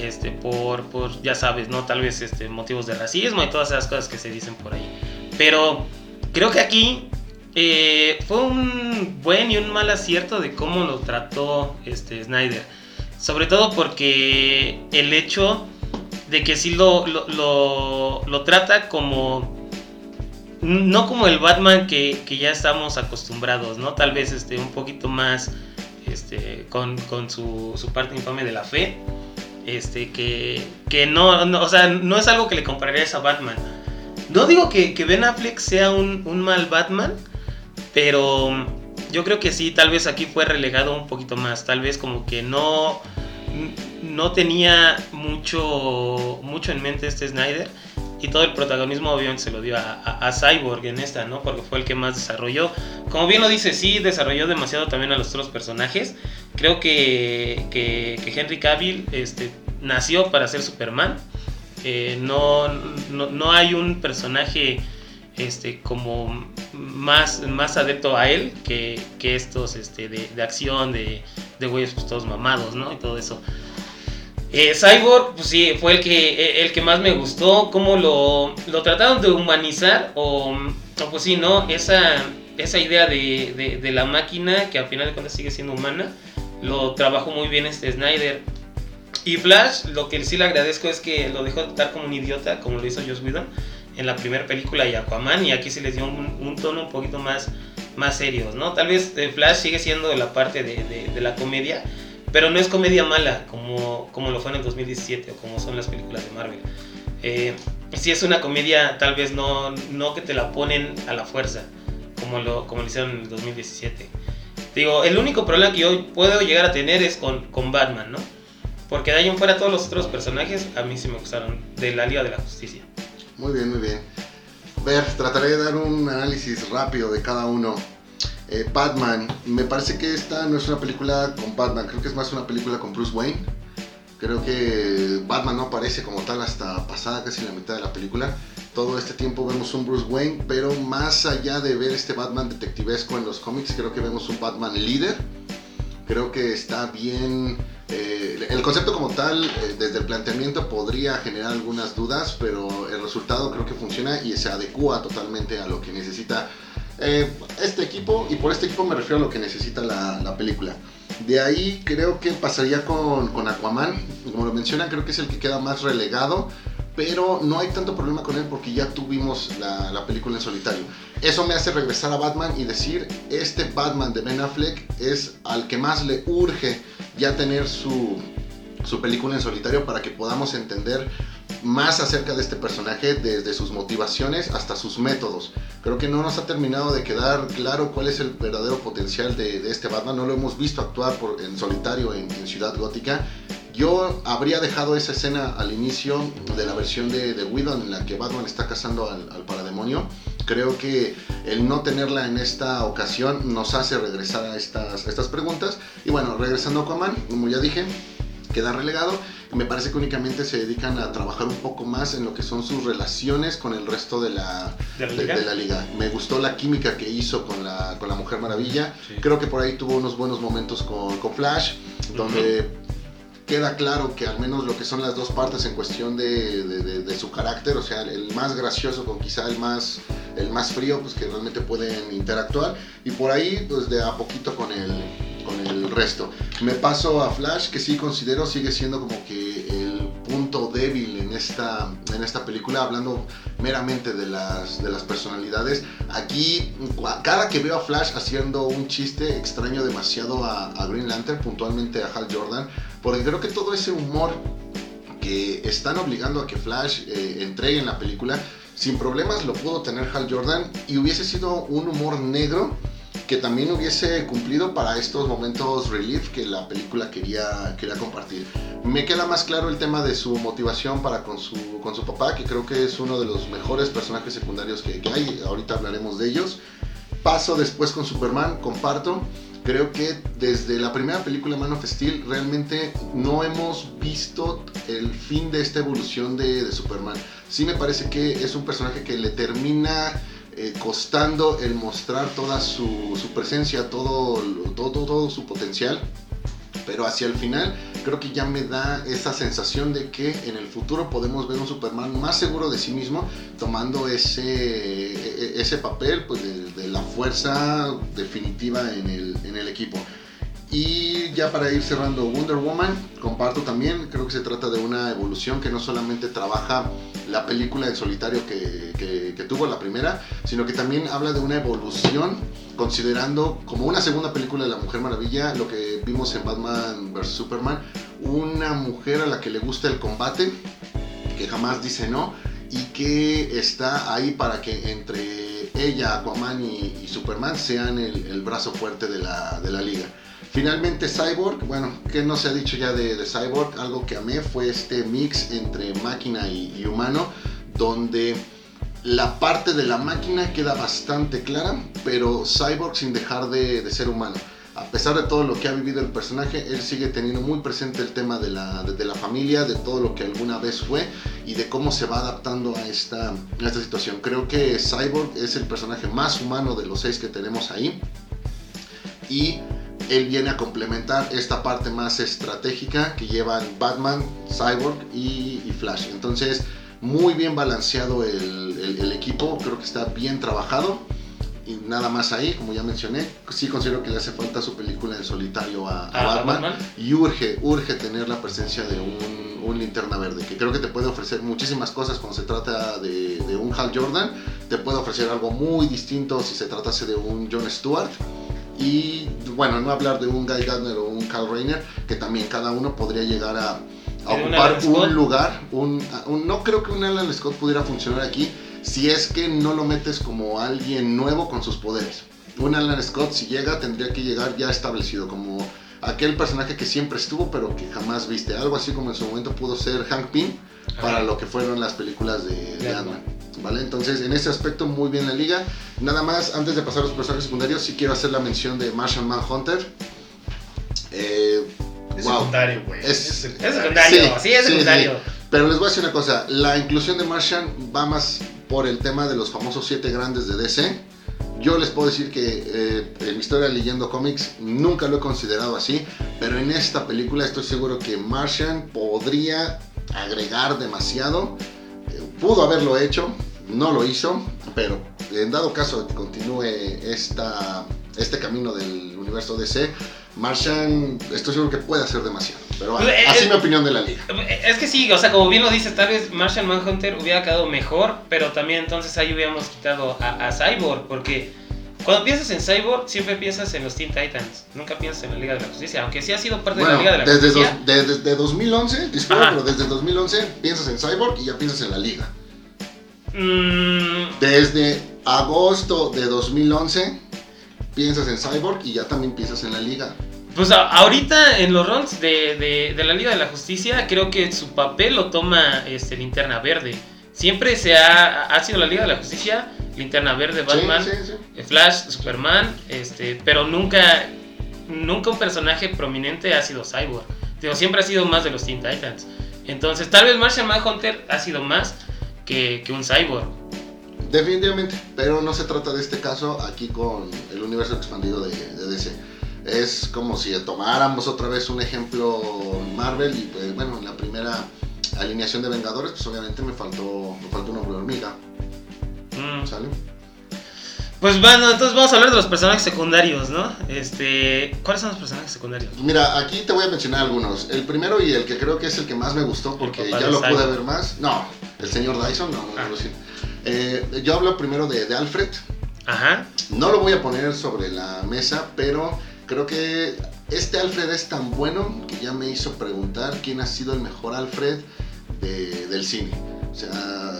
Este, por, por, ya sabes, ¿no? Tal vez este, motivos de racismo y todas esas cosas que se dicen por ahí. Pero creo que aquí eh, fue un buen y un mal acierto de cómo lo trató este, Snyder. Sobre todo porque el hecho de que sí lo, lo, lo- trata como... No como el Batman que, que ya estamos acostumbrados, ¿no? Tal vez este, un poquito más este, con, con su, su parte infame de la fe. Este, que, que no, no, o sea, no es algo que le compararías a Batman. No digo que, que Ben Affleck sea un, un mal Batman, pero yo creo que sí, tal vez aquí fue relegado un poquito más. Tal vez como que no, no tenía mucho, mucho en mente este Snyder. y todo el protagonismo obviamente se lo dio a, Cyborg en esta, ¿no? Porque fue el que más desarrolló. Como bien lo dice, sí, desarrolló demasiado también a los otros personajes. Creo que, que, Henry Cavill este, nació para ser Superman. Eh, no, no, hay un personaje este, como más, más adepto a él que, que estos este, de, de acción, de, de güeyes pues, todos mamados, ¿no? Y todo eso. Eh, Cyborg, pues sí, fue el que, eh, el que más me gustó, cómo lo, lo trataron de humanizar, o, pues sí, ¿no? Esa, esa idea de, de, la máquina, que al final de cuentas sigue siendo humana, lo trabajó muy bien este Snyder. Y Flash, lo que sí le agradezco es que lo dejó estar como un idiota, como lo hizo Joss Whedon en la primera película y Aquaman, y aquí sí les dio un, tono un poquito más, más serio, ¿no? Tal vez eh, Flash sigue siendo la parte de, la comedia, pero no es comedia mala como, como lo fue en el 2017 o como son las películas de Marvel. Eh, sí es una comedia tal vez no, no que te la ponen a la fuerza como lo, como lo hicieron en el 2017. Digo, el único problema que yo puedo llegar a tener es con, con Batman, ¿no? Porque de ahí en fuera todos los otros personajes a mí sí me gustaron de la Liga de la Justicia. Muy bien, muy bien. Ver, trataré de dar un análisis rápido de cada uno. Eh, Batman, me parece que esta no es una película con Batman, creo que es más una película con Bruce Wayne. Creo que Batman no aparece como tal hasta pasada casi la mitad de la película. Todo este tiempo vemos un Bruce Wayne, pero más allá de ver este Batman detectivesco en los cómics, creo que vemos un Batman líder. Creo que está bien. Eh, el concepto como tal, eh, desde el planteamiento, podría generar algunas dudas, pero el resultado creo que funciona y se adecua totalmente a lo que necesita eh, este equipo, y por este equipo me refiero a lo que necesita la, película. De ahí creo que pasaría con, con, Aquaman, como lo mencionan, creo que es el que queda más relegado, pero no hay tanto problema con él porque ya tuvimos la, la, película en solitario. Eso me hace regresar a Batman y decir, este Batman de Ben Affleck es al que más le urge ya tener su, su película en solitario para que podamos entender más acerca de este personaje, desde sus motivaciones hasta sus métodos. Creo que no nos ha terminado de quedar claro cuál es el verdadero potencial de, este Batman. No lo hemos visto actuar por, en solitario en, Ciudad Gótica. Yo habría dejado esa escena al inicio de la versión de, de Whedon en la que Batman está cazando al, al, parademonio. Creo que el no tenerla en esta ocasión nos hace regresar a estas, a estas preguntas. Y bueno, regresando a Aquaman, como ya dije, queda relegado. Me parece que únicamente se dedican a trabajar un poco más en lo que son sus relaciones con el resto de la, ¿De la, liga? Me gustó la química que hizo con la, con la Mujer Maravilla. Creo que por ahí tuvo unos buenos momentos con, con Flash, donde queda claro que al menos lo que son las dos partes en cuestión de, de, su carácter, o sea, el más gracioso con quizá el más, el más frío, pues que realmente pueden interactuar. Y por ahí, pues de a poquito con el con el resto. Me paso a Flash, que sí considero sigue siendo como que el punto débil en esta, en esta película, hablando meramente de las, de las personalidades. Aquí, cada que veo a Flash haciendo un chiste, extraño demasiado a, Green Lantern, puntualmente a Hal Jordan, porque creo que todo ese humor que están obligando a que Flash eh, entregue en la película, sin problemas lo pudo tener Hal Jordan y hubiese sido un humor negro que también hubiese cumplido para estos momentos relief que la película quería, quería compartir. Me queda más claro el tema de su motivación para con su, con su papá, que creo que es uno de los mejores personajes secundarios que, que hay, ahorita hablaremos de ellos. Paso después con Superman, comparto. Creo que desde la primera película Man of Steel realmente no hemos visto el fin de esta evolución de, Superman. Sí me parece que es un personaje que le termina eh, costando el mostrar toda su, presencia, todo, todo, todo, su potencial. Pero hacia el final creo que ya me da esa sensación de que en el futuro podemos ver un Superman más seguro de sí mismo, tomando ese, e, e, ese papel pues, de, la fuerza definitiva en el, en el equipo. Y ya para ir cerrando Wonder Woman, comparto también, creo que se trata de una evolución que no solamente trabaja la película en solitario que, que, tuvo la primera, sino que también habla de una evolución considerando como una segunda película de la Mujer Maravilla, lo que vimos en Batman vs. Superman, una mujer a la que le gusta el combate, que jamás dice no, y que está ahí para que entre ella, Aquaman y, Superman sean el, el, brazo fuerte de la, de la liga. Finalmente Cyborg, bueno, ¿qué no se ha dicho ya de, Cyborg? Algo que amé fue este mix entre máquina y, humano, donde la parte de la máquina queda bastante clara, pero Cyborg sin dejar de, ser humano a pesar de todo lo que ha vivido el personaje, él sigue teniendo muy presente el tema de la, de, la familia, de todo lo que alguna vez fue y de cómo se va adaptando a esta, esta situación. Creo que Cyborg es el personaje más humano de los seis que tenemos ahí y él viene a complementar esta parte más estratégica que llevan Batman, Cyborg y, y Flash. Entonces, muy bien balanceado el, el, el equipo, creo que está bien trabajado y nada más ahí, como ya mencioné, sí considero que le hace falta su película en solitario a, a Ah, Batman, Batman. y urge, urge tener la presencia de un, un linterna verde, que creo que te puede ofrecer muchísimas cosas cuando se trata de, de un Hal Jordan, te puede ofrecer algo muy distinto si se tratase de un John Stewart. Y bueno, no hablar de un Guy Gardner o un Carl Reiner, que también cada uno podría llegar a, a ¿De un ocupar un lugar. Un, un- no creo que un Alan Scott pudiera funcionar aquí si es que no lo metes como alguien nuevo con sus poderes. Un Alan Scott, si llega, tendría que llegar ya establecido, como aquel personaje que siempre estuvo, pero que jamás viste. Algo así como en su momento pudo ser Hank Pym para lo que fueron las películas de, de Ant-Man. ¿Vale? Entonces, en ese aspecto, muy bien la liga. Nada más, antes de pasar a los personajes secundarios, sí quiero hacer la mención de Martian Manhunter. Eh, Es wow. secundario, güey. Es- Es secundario, sí, Sí, es sí, secundario. Pero les voy a decir una cosa, la inclusión de Martian va más por el tema de los famosos siete grandes de DC. Yo les puedo decir que eh, en mi historia leyendo cómics nunca lo he considerado así, pero en esta película estoy seguro que Martian podría agregar demasiado. Eh, pudo haberlo hecho, no lo hizo, pero en dado caso que continúe esta, este camino del universo DC, Martian estoy seguro que puede hacer demasiado. Pero bueno, Eh, así eh, mi opinión de la liga. Es que sí, o sea, como bien lo dices, tal vez Martian Manhunter hubiera quedado mejor, pero también entonces ahí hubiéramos quitado a, a Cyborg, porque cuando piensas en Cyborg siempre piensas en los Teen Titans, nunca piensas en la Liga de la Justicia, aunque sí ha sido parte de la Liga de la desde, Justicia. dos- de- desde 2011, disculpa, pero desde 2011 piensas en Cyborg y ya piensas en la liga. Mm, Desde agosto de 2011 piensas en Cyborg y ya también piensas en la liga. Pues a- ahorita en los runs de, de- de la Liga de la Justicia creo que su papel lo toma este, Linterna Verde. Siempre se ha, ha sido la Liga de la Justicia, Linterna Verde, Batman, Sí, sí, sí. Flash, Superman, este, pero nunca, nunca un personaje prominente ha sido Cyborg. Digo, siempre ha sido más de los Teen Titans. Entonces, tal vez Martian Manhunter ha sido más que, que un Cyborg. Definitivamente, pero no se trata de este caso aquí con el universo expandido de, de DC. Es como si tomáramos otra vez un ejemplo Marvel y pues bueno, en la primera alineación de Vengadores pues obviamente me faltó, me faltó un hombre hormiga, Mm. ¿sale? Pues bueno, entonces vamos a hablar de los personajes secundarios, ¿no? Este, ¿Cuáles son los personajes secundarios? Mira, aquí te voy a mencionar algunos. El primero y el que creo que es el que más me gustó porque ya lo pude ver más. No, el señor Dyson, no, no, Ah. no lo siento. Eh, yo hablo primero de, de Alfred. Ajá. No lo voy a poner sobre la mesa, pero creo que este Alfred es tan bueno que ya me hizo preguntar quién ha sido el mejor Alfred de- del cine.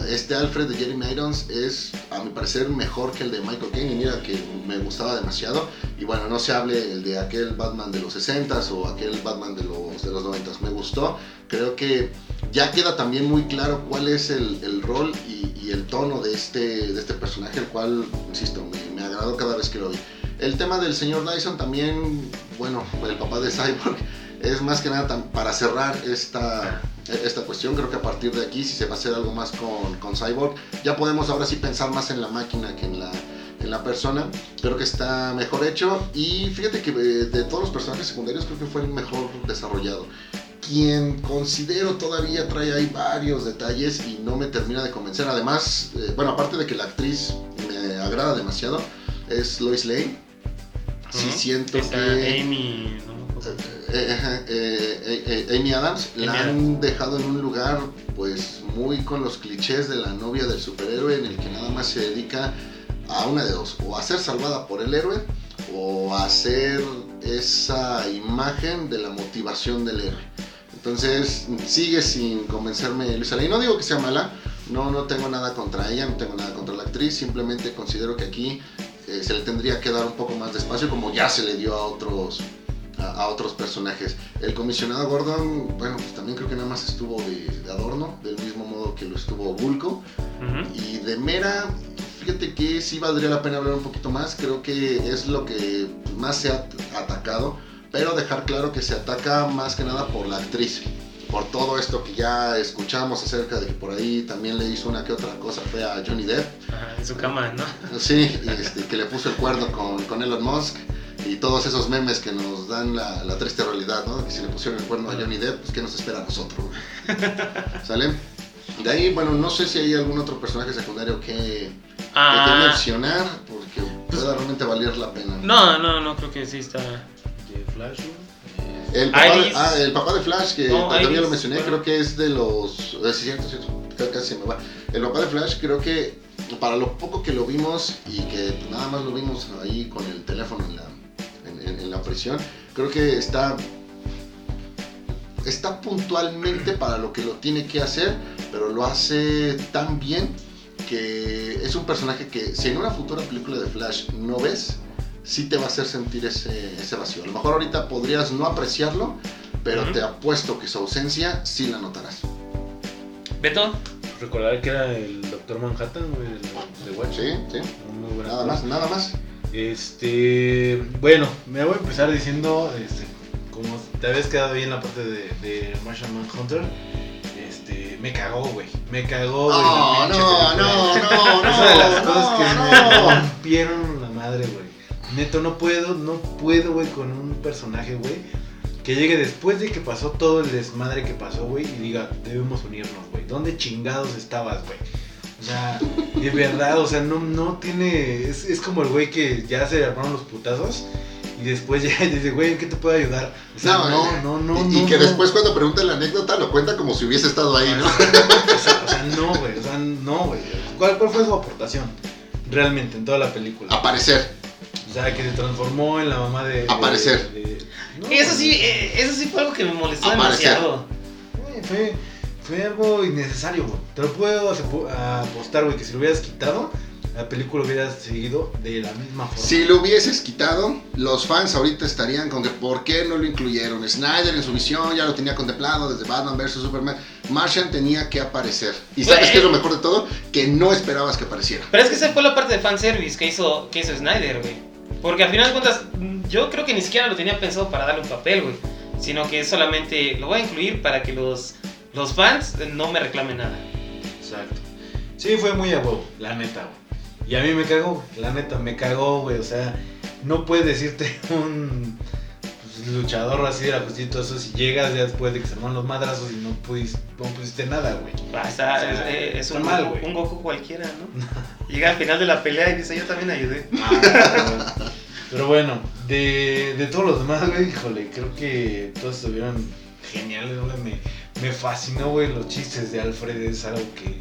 Este Alfred de Jeremy Irons es, a mi parecer, mejor que el de Michael Caine. Y mira que me gustaba demasiado. Y bueno, no se hable el de aquel Batman de los 60s o aquel Batman de los, de los 90s. Me gustó. Creo que ya queda también muy claro cuál es el, el rol y, el tono de este, de este personaje, el cual, insisto, me, me agradó cada vez que lo vi. El tema del señor Dyson también, bueno, el papá de Cyborg, es más que nada para cerrar esta, esta cuestión. Creo que a partir de aquí, si se va a hacer algo más con, con Cyborg, ya podemos ahora sí pensar más en la máquina que en la, en la persona. Creo que está mejor hecho y fíjate que eh, de todos los personajes secundarios creo que fue el mejor desarrollado. Quien considero todavía trae ahí varios detalles y no me termina de convencer. Además, eh, bueno, aparte de que la actriz me agrada demasiado, es Lois Lane. Sí siento Esa que... Amy. Eh, eh, eh, Amy Adams la han dejado en un lugar pues muy con los clichés de la novia del superhéroe en el que nada más se dedica a una de dos, o a ser salvada por el héroe o a hacer esa imagen de la motivación del héroe. Entonces sigue sin convencerme Luisa Lane. No digo que sea mala, no, no tengo nada contra ella, no tengo nada contra la actriz, simplemente considero que aquí eh, se le tendría que dar un poco más de espacio como ya se le dio a otros a, a otros personajes. El comisionado Gordon, bueno, pues también creo que nada más estuvo de, de adorno, del mismo modo que lo estuvo Bulko. Ujú. Y de Mera, fíjate que sí valdría la pena hablar un poquito más. Creo que es lo que más se ha atacado. Pero dejar claro que se ataca más que nada por la actriz. Por todo esto que ya escuchamos acerca de que por ahí también le hizo una que otra cosa fea a Johnny Depp. Ajá, en su cama, ¿no? Sí, este, que le puso el cuerno con, con Elon Musk. Y todos esos memes que nos dan la, la triste realidad, ¿no? Que si le pusieron el cuerno a Johnny Depp, pues ¿qué nos espera a nosotros? ¿Sale? De ahí, bueno, no sé si hay algún otro personaje secundario que, que Ah, mencionar, porque pueda realmente valer la pena. no, no, no, creo que sí está. Flash. El papá, de, ah, el papá de Flash, que No, también Iris, lo mencioné, bueno. creo que es de los... Es cierto, es cierto, ca- casi se me va. El papá de Flash, creo que para lo poco que lo vimos y que nada más lo vimos ahí con el teléfono en la, en, en- la prisión, creo que está... Está puntualmente para lo que lo tiene que hacer, pero lo hace tan bien que es un personaje que si en una futura película de Flash no ves, sí te va a hacer sentir ese, ese vacío. A lo mejor ahorita podrías no apreciarlo, pero Ujú. te apuesto que su ausencia sí la notarás. Beto, Recordar que era el Doctor Manhattan, el de Watch. Sí, sí. Nada cosa. más, nada más. Este, bueno, me voy a empezar diciendo, este, como te habías quedado bien la parte de, de Martian Manhunter, este, me cagó, güey, me cagó, güey. No, la pinche no, película. no, no, Es una de las no, cosas que no, me no. rompieron la madre, güey. Neto, no puedo, no puedo, güey, con un personaje, güey, que llegue después de que pasó todo el desmadre que pasó, güey, y diga, debemos unirnos, güey. ¿Dónde chingados estabas, güey? O sea, de verdad, o sea, no, no tiene. Es, es como el güey que ya se armaron los putazos y después ya dice, güey, ¿en qué te puedo ayudar? O sea, No, no, eh, no, no. y, no, que no. después cuando pregunta la anécdota lo cuenta como si hubiese estado ahí, ¿no? O sea, o sea, no, güey, o sea, no, güey. ¿Cuál, ¿Cuál fue su aportación realmente en toda la película? Aparecer. O sea, que se transformó en la mamá de. de- Aparecer. de- no, eso sí, eh, eso sí fue algo que me molestó Aparecer. demasiado. Fue, fue algo innecesario, güey. Te lo puedo apostar, güey, que si lo hubieras quitado, la película hubiera seguido de la misma forma. Si lo hubieses quitado, los fans ahorita estarían con que ¿por qué no lo incluyeron? Snyder en su visión ya lo tenía contemplado desde Batman vs Superman. Martian tenía que aparecer. ¿Y sabes Güey. qué es lo mejor de todo? Que no esperabas que apareciera. Pero es que esa fue la parte de fanservice que hizo, que hizo Snyder, güey. Porque al final de cuentas, mm, yo creo que ni siquiera lo tenía pensado para darle un papel, güey. Sino que solamente lo voy a incluir para que los, los fans no me reclamen nada. Exacto. Sí, fue muy a huevo, la neta, güey. Y a mí me cagó, la neta, me cagó, güey. O sea, no puedes decirte un pues, luchador así de la justicia y todo eso si llegas ya después de que se arman los madrazos y no pudiste, no pusiste nada, güey. Ah, está, O sea, es, es un, mal, un Goku cualquiera, ¿no? Llega al final de la pelea y dice, yo también ayudé. Ah, Pero bueno, de, de todos los demás, güey, híjole, creo que todos estuvieron geniales, güey. Me, me fascinó, güey, los chistes de Alfred, es algo que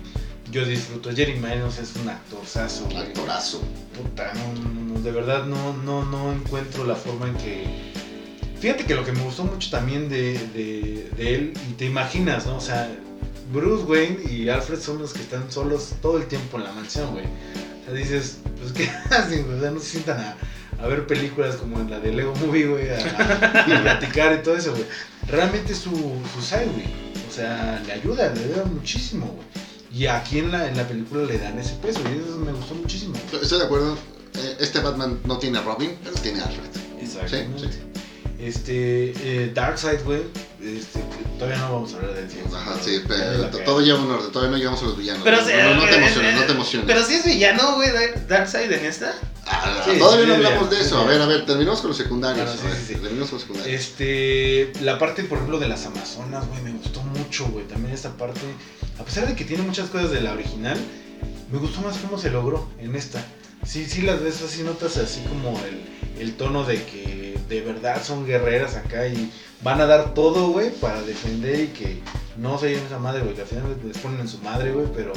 yo disfruto. Jerry Miles es un actorzazo, güey. Actorazo. Puta, no, no, no, de verdad no, no, no encuentro la forma en que... Fíjate que lo que me gustó mucho también de, de, de él, y te imaginas, ¿no? O sea, Bruce Wayne y Alfred son los que están solos todo el tiempo en la mansión, güey. O sea, dices, pues ¿qué hacen? O sea, no se sientan a, a ver películas como en la de Lego Movie, güey, a, a platicar y todo eso, güey. Realmente es su, su side, güey. O sea, le ayuda, le ayuda muchísimo, güey. Y aquí en la, en la película le dan ese peso, y eso me gustó muchísimo. Estoy de acuerdo. Eh, Este Batman no tiene a Robin, pero tiene a Alfred. Exactamente. Sí, sí. Este, eh, Darkseid, güey. Este, todavía no vamos a hablar de él. Ajá, sí, pero todo lleva un orden, todavía no llegamos a los villanos. Pero no, sí, no, no te emociones, no te emociones. Pero sí es villano, güey, Dark- Darkseid en esta. Ah, Sí, todavía sí, no hablamos bien, de eso. A ver, a ver, terminamos con los secundarios. Claro, sí, ver. Terminamos con los secundarios. Este, la parte, por ejemplo, de las Amazonas, güey, me gustó mucho, güey. También esta parte, a pesar de que tiene muchas cosas de la original, me gustó más cómo se logró en esta. Sí, sí las ves así, notas así como el, el tono de que de verdad son guerreras acá y van a dar todo, güey, para defender y que no se lleven esa madre, güey, que al final les ponen en su madre, güey, pero,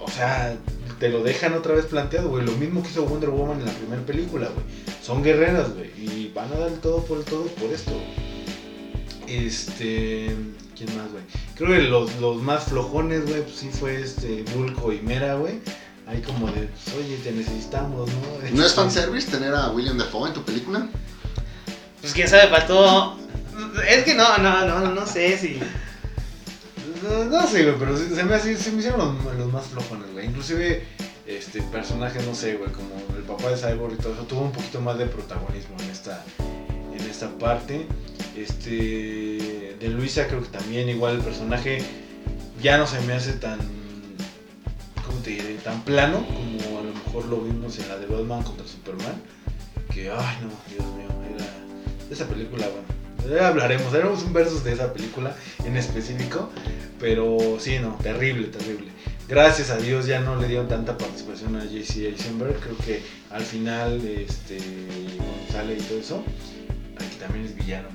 o sea, te lo dejan otra vez planteado, güey. Lo mismo que hizo Wonder Woman en la primera película, güey. Son guerreras, güey, y van a dar todo por el todo por esto. Este. ¿Quién más, güey? Creo que los, los más flojones, güey, pues sí fue este Bulko y Mera, güey. Ahí como de, pues, oye, te necesitamos, ¿no? ¿No es fanservice tener a William Dafoe en tu película? Pues quién sabe, faltó. Es que no, no, no, no sé si. No, no sé, güey, pero se, se me, hace- se me hicieron los, los más flojones, güey. Inclusive, este personaje, no sé, güey, como el papá de Cyborg y todo eso, tuvo un poquito más de protagonismo en esta, en esta parte. Este, de Luisa creo que también igual el personaje ya no se me hace tan, ¿cómo te diré? Tan plano como a lo mejor lo vimos en la de Batman contra Superman. Que, ay no, Dios mío, era... Esa película, bueno, hablaremos, haremos un versus de esa película en específico. Pero sí, no, terrible, terrible. Gracias a Dios ya no le dieron tanta participación a JC Eisenberg. Creo que al final, este, sale y todo eso, aquí también es villano.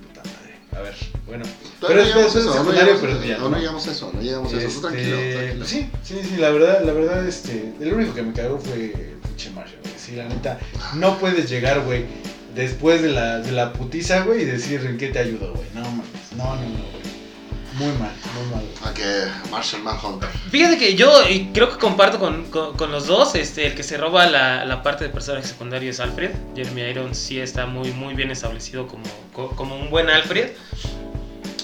A ver, bueno. Pero no es- eso, no secundario, llegamos pero villano. no llegamos a eso, no llegamos a eso. Tranquilo, Este, tranquilo. sí, sí, sí, la verdad, la verdad, este, el único que me cagó fue pinche Marshall, güey. Sí, la neta, no puedes llegar, güey, después de la, de la putiza, güey, y decir en qué te ayudo, güey. No mames, no, no, no, güey. Muy mal, muy mal. güey. A que Marshall Manhunter. Fíjate que yo y creo que comparto con, con- con los dos. Este, el que se roba la, la parte de personaje secundario es Alfred. Jeremy Irons sí está muy, muy bien establecido como, co- como un buen Alfred.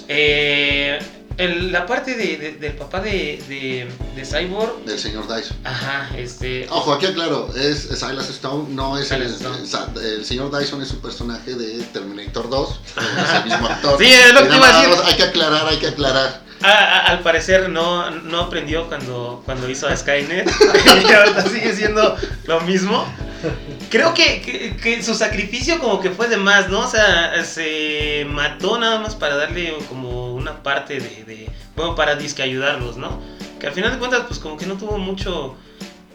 Eh, el- la parte de- de- del papá de, de, de Cyborg. Del señor Dyson. Ajá, este. Ojo, aquí aclaro, es es Silas Stone, no es el, Silas Stone. sa- el señor Dyson es un personaje de Terminator 2, es el mismo actor. Sí, es lo que iba a más, decir. Hay que aclarar, hay que aclarar. A- a- al parecer no, no aprendió cuando, cuando hizo a Skynet. y ahorita sigue siendo lo mismo. Creo que, que- su sacrificio como que fue de más, ¿no? O sea, se mató nada más para darle como una parte de, de bueno, para disque ayudarlos, ¿no? Que al final de cuentas, pues como que no tuvo mucho,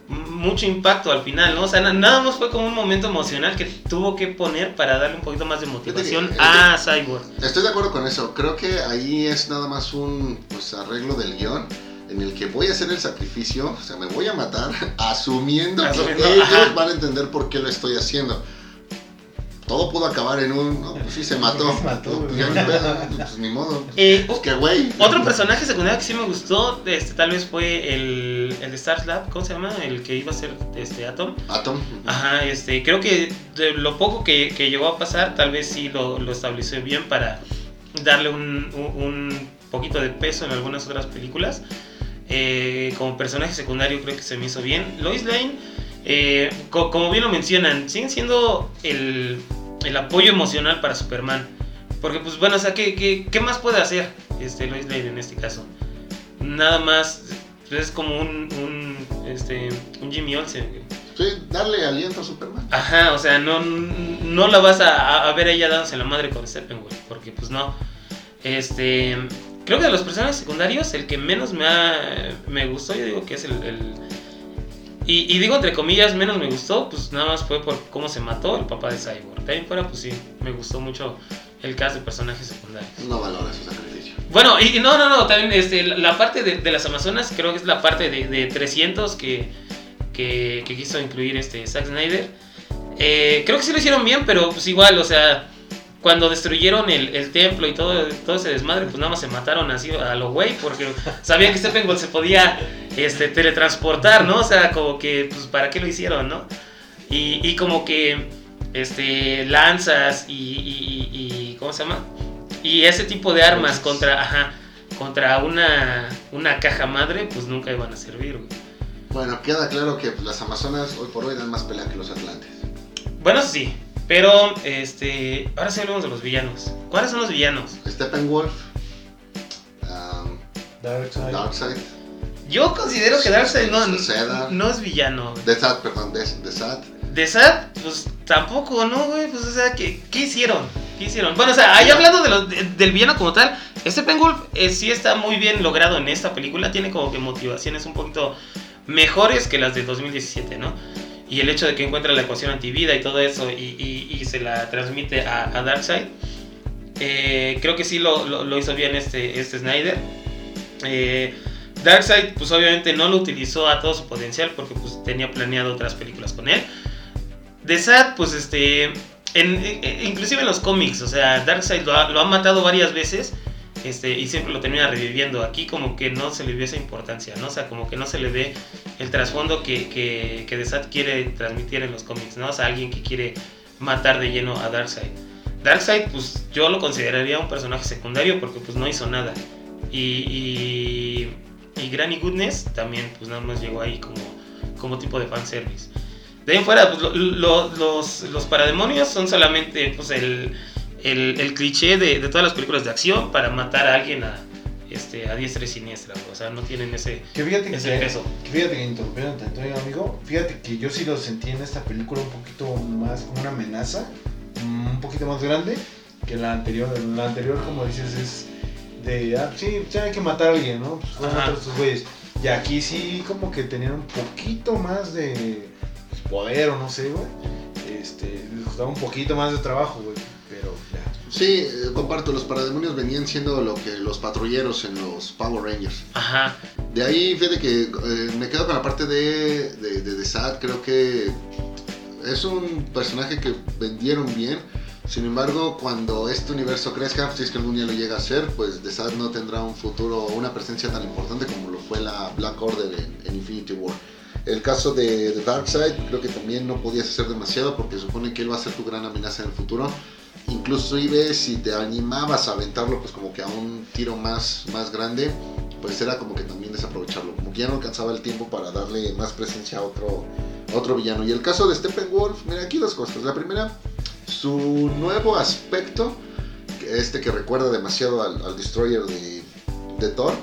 mucho impacto al final, ¿no? O sea, na- nada más fue como un momento emocional que tuvo que poner para darle un poquito más de motivación que- a Cyborg. Estoy de acuerdo con eso, creo que ahí es nada más un pues, arreglo del guion en el que voy a hacer el sacrificio, o sea, me voy a matar asumiendo, Asumiendo, que ellos ajá. van a entender por qué lo estoy haciendo. Todo pudo acabar en un, no, pues sí se mató, Se mató, No, pues, ya ni pedo, pues ni modo. Eh, Pues que güey. Otro personaje secundario que sí me gustó, este, tal vez fue el, el de Star Lab, ¿cómo se llama? El que iba a ser este, Atom. Atom. Ajá, este, creo que de lo poco que, que llegó a pasar, tal vez sí lo, lo estableció bien para darle un, un- un poquito de peso en algunas otras películas. Eh, como personaje secundario creo que se me hizo bien. Lois Lane, eh, co- como bien lo mencionan, siguen siendo el, el apoyo emocional para Superman. Porque pues bueno, o sea, ¿qué, qué, qué más puede hacer este, Lois Lane en este caso? Nada más, es como un, un, este, un Jimmy Olsen. Sí, darle aliento a Superman. Ajá, o sea, no, no la vas a, a ver a ella dándose la madre con Steppenwolf, porque pues no. Este, creo que de los personajes secundarios, el que menos me ha, me gustó, yo digo que es el... el- y, y digo entre comillas, menos me gustó, pues nada más fue por cómo se mató el papá de Cyborg. De ahí en fuera, pues sí, me gustó mucho el cast de personajes secundarios. No valora su sacrificio. Bueno, y, y no, no, no, también este, la, la parte de, de las Amazonas creo que es la parte de, de 300 que, que, que quiso incluir este Zack Snyder. Eh, creo que sí lo hicieron bien, pero pues igual, o sea, cuando destruyeron el, el templo y todo, todo ese desmadre, pues nada más se mataron así a lo güey, porque sabían que Steppenwolf se podía este, teletransportar, ¿no? O sea, como que, pues, ¿para qué lo hicieron, no? Y, y como que, este, lanzas y, y- y- y- ¿cómo se llama? Y ese tipo de armas contra, ajá, contra una, una caja madre, pues nunca iban a servir, güey. Bueno, queda claro que las Amazonas hoy por hoy dan más pelea que los Atlantes. Bueno, sí, pero, este, ahora sí hablemos de los villanos. ¿Cuáles son los villanos? Steppenwolf, um, Darkseid. Darkseid, Yo considero que Darkseid no, Seda. no es villano. güey. The Sad, perdón, The, The Sad. De Sad, pues tampoco, ¿no, güey? Pues, o sea, ¿qué, qué hicieron? ¿Qué hicieron? Bueno, o sea, ahí hablando de los- de- del villano como tal, este Penguin sí está muy bien logrado en esta película. Tiene como que motivaciones un poquito mejores que las del 2017, ¿no? Y el hecho de que encuentra la ecuación antivida y todo eso y, y- se la transmite a, Darkseid, eh, creo que sí lo, lo- hizo bien este, este Snyder. Eh, Darkseid, pues obviamente no lo utilizó a todo su potencial porque pues tenía planeado otras películas con él. De Sad, pues este, en- inclusive en los cómics, o sea, Darkseid lo ha matado varias veces este, y siempre lo termina reviviendo. Aquí como que no se le vio esa importancia, ¿no? O sea, como que no se le ve el trasfondo que, que, que The Sad quiere transmitir en los cómics, ¿no? O sea, alguien que quiere matar de lleno a Darkseid. Darkseid, pues yo lo consideraría un personaje secundario porque pues no hizo nada. Y, y, y Granny Goodness también pues nada más llegó ahí como, como tipo de fanservice. De ahí en fuera, pues lo- lo- los, los parademonios son solamente pues el, el, el cliché de, de todas las películas de acción para matar a alguien a, este, a diestra y siniestra. O sea, no tienen ese, Que fíjate ese que, peso. que fíjate que interrumpieron tanto, amigo. Fíjate que yo sí lo sentí en esta película un poquito más como una amenaza, mm, un poquito más grande que la anterior. La anterior, como dices, es de, ah, sí, hay que matar a alguien, ¿no? Pues a Ajá. matar a estos güeyes. Y aquí sí como que tenían un poquito más de pues, poder o no sé, güey. Este, les costaba un poquito más de trabajo, güey. Sí, eh, comparto, los parademonios venían siendo lo que los patrulleros en los Power Rangers. Ajá. De ahí, fíjate que eh, me quedo con la parte de, de, de, de Sad, creo que es un personaje que vendieron bien. Sin embargo, cuando este universo crezca, si es que algún día lo llega a ser, pues The Sad no tendrá un futuro o una presencia tan importante como lo fue la Black Order en, en Infinity War. El caso de, de Darkseid, creo que también no podías hacer demasiado porque supone que él va a ser tu gran amenaza en el futuro. Inclusive si te animabas a aventarlo pues como que a un tiro más, más grande, pues era como que también desaprovecharlo, como que ya no alcanzaba el tiempo para darle más presencia a otro, a otro villano. Y el caso de Steppenwolf, mira aquí dos cosas. La primera, su nuevo aspecto, este que recuerda demasiado al, al Destroyer de, de Thor,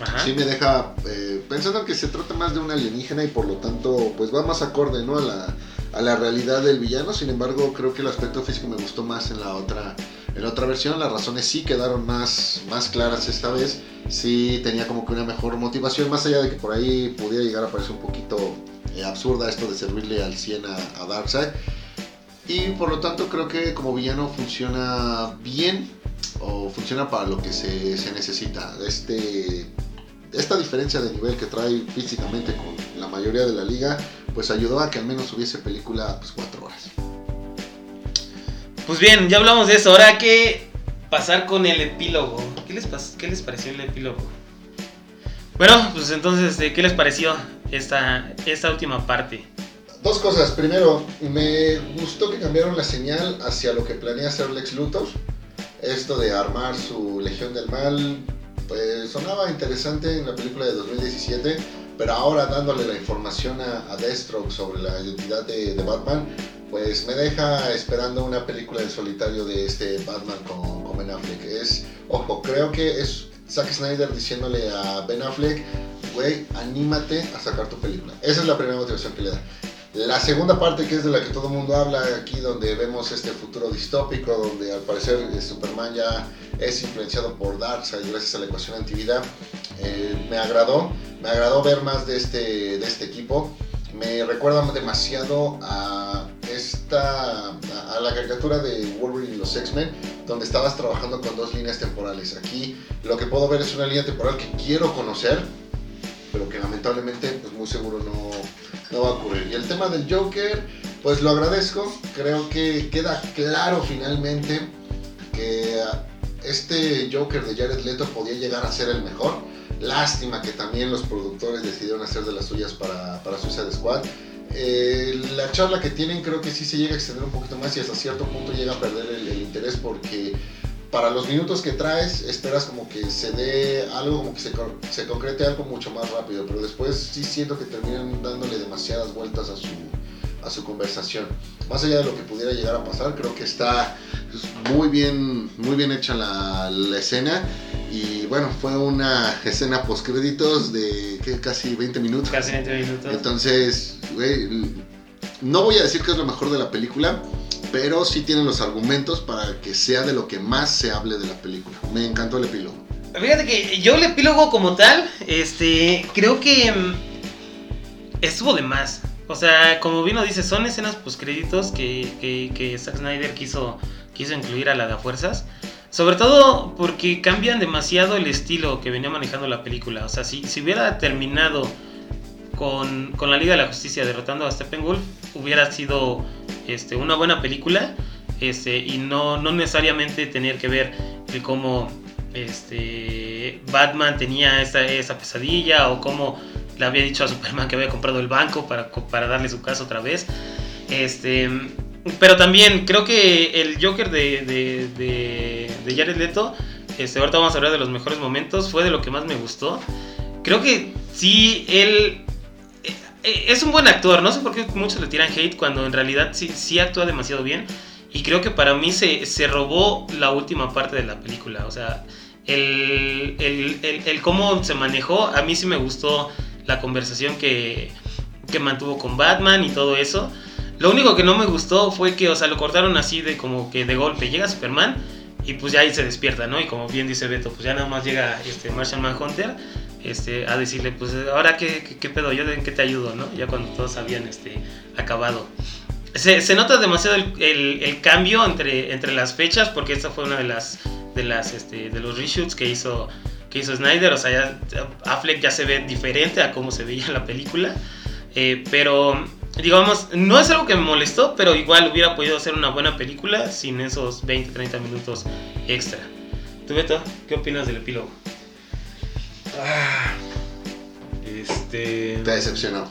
Ajá. sí me deja eh, pensando que se trata más de un alienígena y por lo tanto pues va más acorde ¿no? a, la, a la realidad del villano. Sin embargo, creo que el aspecto físico me gustó más en la otra, en la otra versión. Las razones sí quedaron más, más claras esta vez. Sí tenía como que una mejor motivación, más allá de que por ahí pudiera llegar a parecer un poquito eh, absurda esto de servirle al 100 a, a Darkseid. Y por lo tanto creo que como villano funciona bien o funciona para lo que se, se necesita. Este, esta diferencia de nivel que trae físicamente con la mayoría de la liga, pues ayudó a que al menos hubiese película pues cuatro horas. Pues bien, ya hablamos de eso. Ahora hay que pasar con el epílogo. ¿Qué les, qué les pareció el epílogo? Bueno, pues entonces, este, ¿qué les pareció esta, esta última parte? Dos cosas. Primero, me gustó que cambiaron la señal hacia lo que planea hacer Lex Luthor. Esto de armar su Legión del Mal, pues sonaba interesante en la película de 2017, pero ahora dándole la información a, a Deathstroke sobre la identidad de, de Batman, pues me deja esperando una película del solitario de este Batman con, con Ben Affleck. Es, ojo, creo que es Zack Snyder diciéndole a Ben Affleck, güey, anímate a sacar tu película. Esa es la primera motivación que le da. La segunda parte, que es de la que todo el mundo habla aquí, donde vemos este futuro distópico, donde al parecer eh, Superman ya es influenciado por Darkseid gracias a la ecuación antivida, eh, me agradó. Me agradó ver más de este, de este equipo. Me recuerda demasiado a esta la caricatura de Wolverine y los X-Men, donde estabas trabajando con dos líneas temporales. Aquí lo que puedo ver es una línea temporal que quiero conocer, pero que lamentablemente pues muy seguro no, no va a ocurrir. Y el tema del Joker, pues lo agradezco, creo que queda claro finalmente que este Joker de Jared Leto podía llegar a ser el mejor. Lástima que también los productores decidieron hacer de las suyas para, para Suicide Squad. Eh, la charla que tienen creo que sí se llega a extender un poquito más y hasta cierto punto llega a perder el, interés porque para los minutos que traes esperas como que se dé algo, como que se concrete algo mucho más rápido, pero después sí siento que terminan dándole demasiadas vueltas a su, a su conversación. Más allá de lo que pudiera llegar a pasar, creo que está pues, muy bien, muy bien hecha la, la escena y bueno, fue una escena post créditos de ¿qué? casi 20 minutos. Casi 20 minutos. Entonces, güey, no voy a decir que es lo mejor de la película, pero sí tienen los argumentos para que sea de lo que más se hable de la película. Me encantó el epílogo. Fíjate que yo el epílogo como tal, este, creo que mm, estuvo de más. O sea, como bien dice, son escenas post créditos que, que, que Zack Snyder quiso, quiso incluir a la de fuerzas. Sobre todo porque cambian demasiado el estilo que venía manejando la película. O sea, si, si hubiera terminado con, con la Liga de la Justicia derrotando a Steppenwolf, hubiera sido este, una buena película. Este, y no, no necesariamente tener que ver el cómo este, Batman tenía esa, esa pesadilla o cómo le había dicho a Superman que había comprado el banco para, para darle su casa otra vez. Este, pero también creo que el Joker de, de, de, Jared Leto, este, ahorita vamos a hablar de los mejores momentos, fue de lo que más me gustó. Creo que sí, él eh, eh, es un buen actor, no sé por qué muchos le tiran hate cuando en realidad sí, sí actúa demasiado bien. Y creo que para mí se, se robó la última parte de la película. O sea, el, el, el cómo se manejó, a mí sí me gustó la conversación que, que mantuvo con Batman y todo eso. Lo único que no me gustó fue que, o sea, lo cortaron así de como que de golpe. Llega Superman y pues ya ahí se despierta, ¿no? Y como bien dice Beto, pues ya nada más llega este Martian Manhunter este, a decirle, pues ahora qué, qué, pedo, yo en qué te ayudo, ¿no? Ya cuando todos habían este, acabado. Se, se nota demasiado el, el, el, cambio entre, entre las fechas, porque esta fue una de las, de las, este, de los reshoots que hizo, que hizo Snyder, o sea, ya, Affleck ya se ve diferente a cómo se veía en la película, eh, pero digamos, no es algo que me molestó, pero igual hubiera podido hacer una buena película sin esos 20, 30 minutos extra. ¿Tú, Beto, qué opinas del epílogo? Ah, este. Te decepcionó.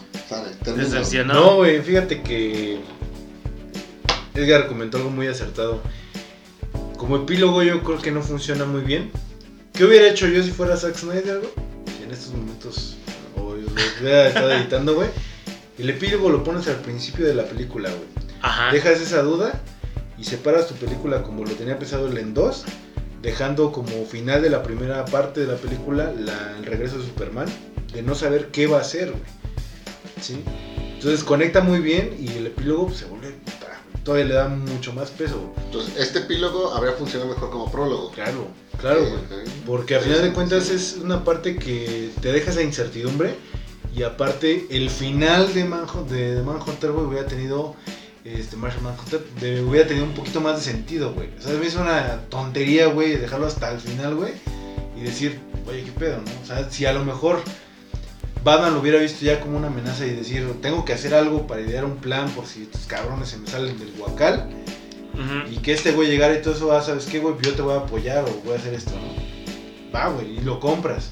Termina. Decepcionó. No, güey, fíjate que. Edgar comentó algo muy acertado. Como epílogo, yo creo que no funciona muy bien. ¿Qué hubiera hecho yo si fuera Zack Snyder, güey? Si en estos momentos. O hubiera estado editando, güey. El epílogo lo pones al principio de la película, güey. Ajá. Dejas esa duda y separas tu película como lo tenía pensado el en dos, dejando como final de la primera parte de la película la- el regreso de Superman, de no saber qué va a hacer, güey. ¿Sí? Entonces conecta muy bien y el epílogo pues, se todavía le da mucho más peso. Entonces, este epílogo habría funcionado mejor como prólogo. Claro, claro, güey. Porque al final de cuentas es una parte que te deja esa incertidumbre y aparte el final de, Manhunt, de, de Manhunter, güey, hubiera tenido, este, Martian Manhunter, de- hubiera tenido un poquito más de sentido, güey. O sea, me hizo una tontería, güey, dejarlo hasta el final, güey, y decir, oye, qué pedo, ¿no? O sea, si a lo mejor Batman lo hubiera visto ya como una amenaza y decir, tengo que hacer algo para idear un plan por si estos cabrones se me salen del huacal, y que este güey llegara y todo eso, ah, ¿sabes qué, güey? Yo te voy a apoyar o voy a hacer esto, ¿no? Va, güey, y lo compras.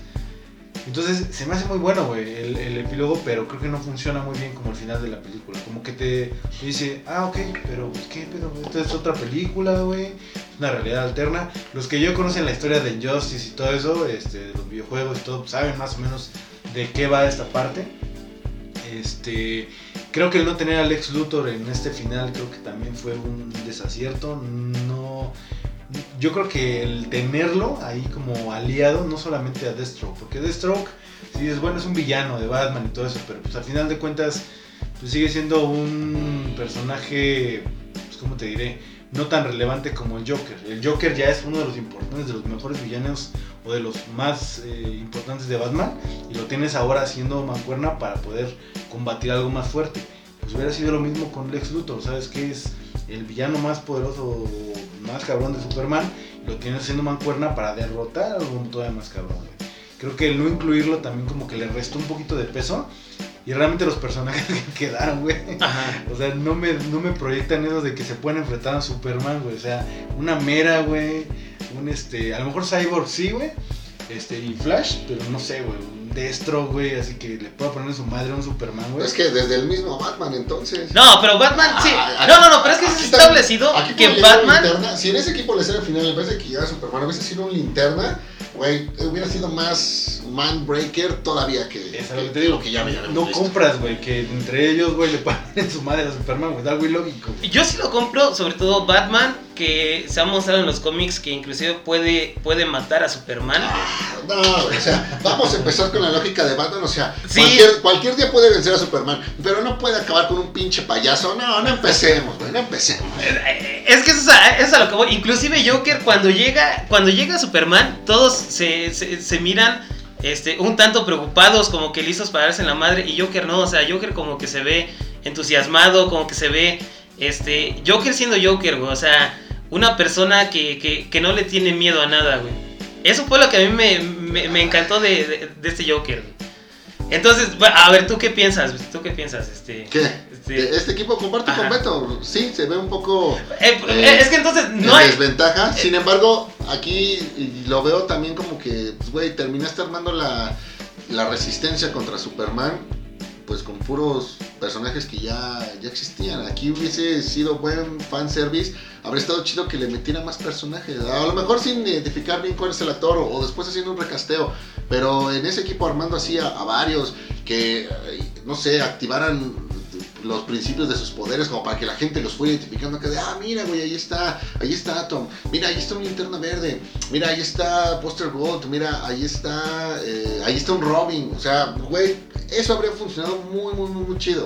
Entonces, se me hace muy bueno, güey, el, el epílogo, pero creo que no funciona muy bien como el final de la película. Como que te, te dice, ah, ok, pero pues, ¿qué pedo? Esto es otra película, güey, es una realidad alterna. Los que yo conocen la historia de Injustice y todo eso, este, los videojuegos y todo, saben más o menos de qué va esta parte. Este, creo que el no tener a Lex Luthor en este final creo que también fue un desacierto. No, yo creo que el tenerlo ahí como aliado, no solamente a Deathstroke, porque Deathstroke, sí es bueno, es un villano de Batman y todo eso, pero pues al final de cuentas, pues sigue siendo un personaje, pues cómo te diré, no tan relevante como el Joker. El Joker ya es uno de los importantes, de los mejores villanos o de los más eh, importantes de Batman, y lo tienes ahora haciendo mancuerna para poder combatir algo más fuerte. Pues hubiera sido lo mismo con Lex Luthor, ¿sabes qué es? el villano más poderoso, más cabrón de Superman, y lo tiene haciendo mancuerna para derrotar a algún todavía más cabrón. Creo que el no incluirlo también como que le restó un poquito de peso y realmente los personajes que quedaron, güey. Ajá. O sea, no me, no me proyectan eso de que se pueden enfrentar a Superman, güey. O sea, una mera, güey. Un este. A lo mejor Cyborg sí, güey. Este, y Flash, pero no sé, güey. Un Destro, güey. Así que le pueda poner su madre a un Superman, güey. Es que desde el mismo Batman, entonces. No, pero Batman, sí. Ah, No, no, no, pero es que es establecido aquí que Batman. linterna. Si en ese equipo le sale al final, en vez de que llegara Superman, hubiese sido un linterna, güey, hubiera sido más man-breaker todavía que, Es lo que- que te digo. que ya habíamos no visto. compras, güey, que entre ellos, güey, le ponen su madre a Superman, güey. Da algo ilógico. Yo sí lo compro, sobre todo Batman, que se ha mostrado en los cómics que inclusive puede, puede matar a Superman. Ah, No, o sea, vamos a empezar con la lógica de Batman, o sea, Sí. cualquier, cualquier día puede vencer a Superman, pero no puede acabar con un pinche payaso. No, no empecemos, güey, no empecemos. Es que eso es, a, eso es a lo que voy. Inclusive Joker, cuando llega, cuando llega Superman, todos se, se, se miran este, un tanto preocupados, como que listos para darse en la madre. Y Joker no, o sea, Joker como que se ve entusiasmado, como que se ve, este, Joker siendo Joker, güey. O sea, una persona que, que, que no le tiene miedo a nada, güey. Eso fue lo que a mí me, me, me encantó de, de, de este Joker. güey. Entonces, a ver, ¿tú qué piensas? ¿Tú qué piensas? Este, ¿Qué? este- Este equipo comparte con Ajá. Beto. Sí, se ve un poco Eh, Eh, es que entonces en no hay... desventaja. Sin embargo, aquí lo veo también como que, pues, güey, terminaste armando la, la resistencia contra Superman pues con puros personajes que ya, ya existían. Aquí hubiese sido buen fanservice, habría estado chido que le metiera más personajes. A lo mejor sin identificar bien cuál es el actor o, después haciendo un recasteo. Pero en ese equipo armando así a, a varios que, eh, no sé, activaran los principios de sus poderes como para que la gente los fuera identificando que de ah mira güey ahí está ahí está Atom mira ahí está un linterna verde mira ahí está Buster Gold mira ahí está eh, ahí está un Robin o sea güey eso habría funcionado muy muy muy muy chido.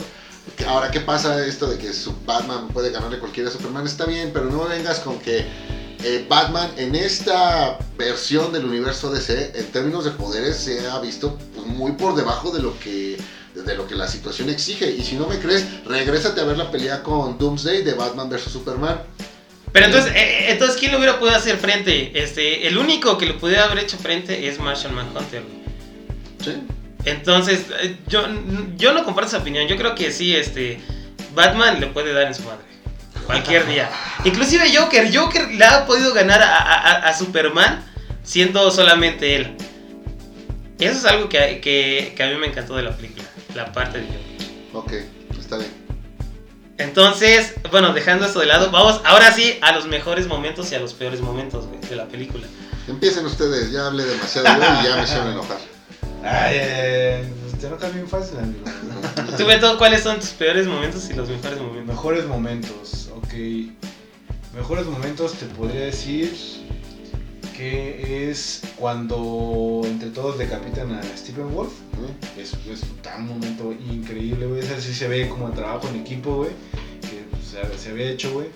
Ahora qué pasa esto de que su Batman puede ganarle cualquiera a Superman está bien pero no vengas con que eh, Batman en esta versión del universo DC en términos de poderes se ha visto pues, muy por debajo de lo que de lo que la situación exige. Y si no me crees, regrésate a ver la pelea con Doomsday de Batman vs Superman. Pero entonces, eh, entonces ¿quién le hubiera podido hacer frente? Este, el único que le pudiera haber hecho frente es Martian Manhunter. ¿Sí? Entonces, eh, yo, yo no comparto esa opinión. Yo creo que sí, este, Batman le puede dar en su madre. Cualquier día. Inclusive Joker, Joker le ha podido ganar a, a, a Superman siendo solamente él. Eso es algo que, que, que, a mí me encantó de la película, la parte de Joker. Ok, está bien. Entonces, bueno, dejando esto de lado, vamos ahora sí a los mejores momentos y a los peores momentos güey, de la película. Empiecen ustedes, ya hablé demasiado yo y ya me hicieron enojar. Ay, eh, te enojas bien fácil, amigo. Tú, Beto, ¿cuáles son tus peores momentos y los mejores momentos? Mejores momentos, ok. Mejores momentos te podría decir que es cuando entre todos decapitan a Stephen Wolf. Es, es un momento increíble, güey. Ese sí se ve como el trabajo en equipo, güey. Que se, se había hecho, güey.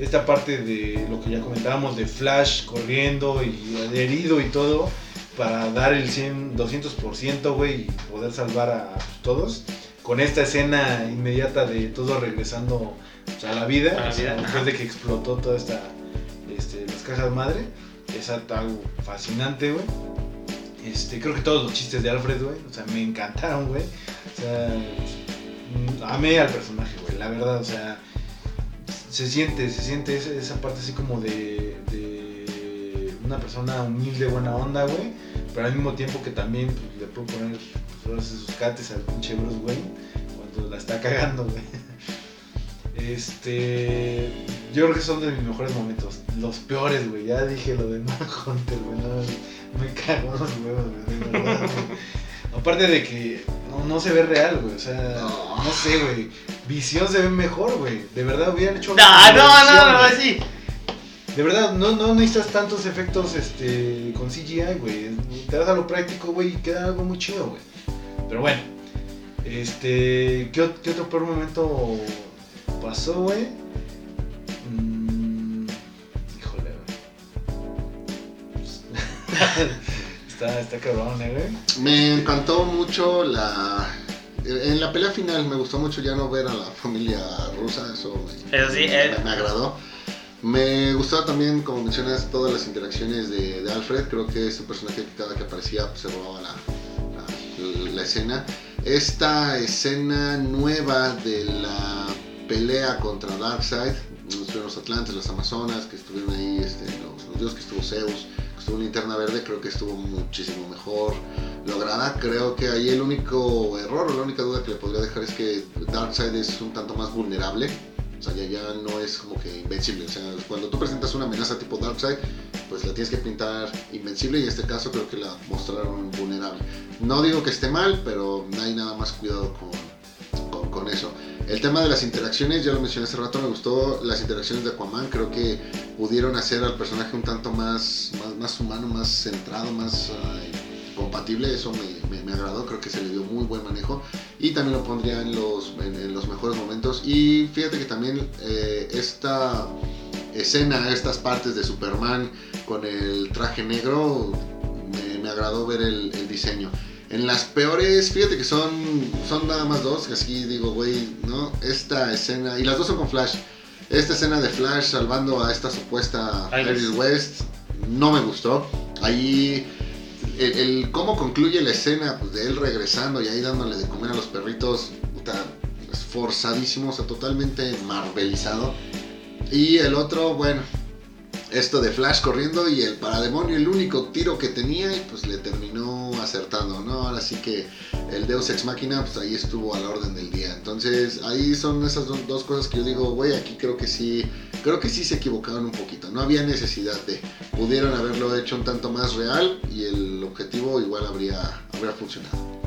Esta parte de lo que ya comentábamos de Flash corriendo y herido y todo para dar el 100, 200%, güey, y poder salvar a todos. Con esta escena inmediata de todos regresando pues, a la vida, A la o sea, vida, después de que explotó toda esta, este, las cajas madre. Es algo fascinante, güey. Este, creo que todos los chistes de Alfred, güey, o sea, me encantaron, güey. O sea, mm, amé al personaje, güey, la verdad, o sea, se siente, se siente esa, parte así como de, una persona humilde, buena onda, güey, pero al mismo tiempo que también pues, le puedo poner pues, sus cates al pinche Bruce Wayne cuando la está cagando, güey. Este. Yo creo que son de mis mejores momentos. Los peores, güey. Ya dije lo de Manhunter, güey. No, me cago en los huevos, güey. De verdad, güey. Aparte de que no, no se ve real, güey. O sea, No. no sé, güey. Visión se ve mejor, güey. De verdad hubieran hecho. No, algo no, no, no, güey. sí. De verdad, no, no necesitas tantos efectos este, con CGI, güey. Te das a lo práctico, güey, y queda algo muy chido, güey. Pero bueno, este, ¿qué, qué otro peor momento pasó, güey? Mm, híjole, güey. está, está cabrón, eh, güey. Me encantó mucho la... En la pelea final me gustó mucho ya no ver a la familia rusa, eso me, Eso sí, eh, me, me agradó. Me gustaba también, como mencionas, todas las interacciones de, de Alfred. Creo que es un personaje que cada que aparecía pues, se robaba la, la- la escena. Esta escena nueva de la pelea contra Darkseid, estuvieron los Atlantes, las Amazonas, que estuvieron ahí, este, los, los dioses, que estuvo Zeus, que estuvo Linterna Verde, creo que estuvo muchísimo mejor lograda. Creo que ahí el único error o la única duda que le podría dejar es que Darkseid es un tanto más vulnerable. O sea, ya, ya no es como que invencible. O sea, cuando tú presentas una amenaza tipo Darkseid, pues la tienes que pintar invencible y en este caso creo que la mostraron vulnerable. No digo que esté mal, pero no hay nada más cuidado con, con, con eso. El tema de las interacciones, ya lo mencioné hace rato, me gustó las interacciones de Aquaman. Creo que pudieron hacer al personaje un tanto más, más, más humano, más centrado, más ay, compatible. Eso me, me, me agradó, creo que se le dio muy buen manejo. Y también lo pondría en los, en, en los mejores momentos. Y fíjate que también eh, esta escena, estas partes de Superman con el traje negro, me, me agradó ver el, el diseño. En las peores, fíjate que son, son nada más dos, que así digo, güey, ¿no? Esta escena, y las dos son con Flash. Esta escena de Flash salvando a esta supuesta Iris. West no me gustó. Ahí, el, el cómo concluye la escena pues, de él regresando y ahí dándole de comer a los perritos, puta, o sea, totalmente marvelizado. Y el otro, bueno, esto de Flash corriendo y el parademonio el único tiro que tenía y pues le terminó acertando, ¿no? Ahora sí que el Deus Ex Machina pues ahí estuvo a la orden del día. Entonces ahí son esas dos, cosas que yo digo, güey, aquí creo que sí, creo que sí se equivocaron un poquito, no había necesidad de, pudieron haberlo hecho un tanto más real y el objetivo igual habría, habría funcionado.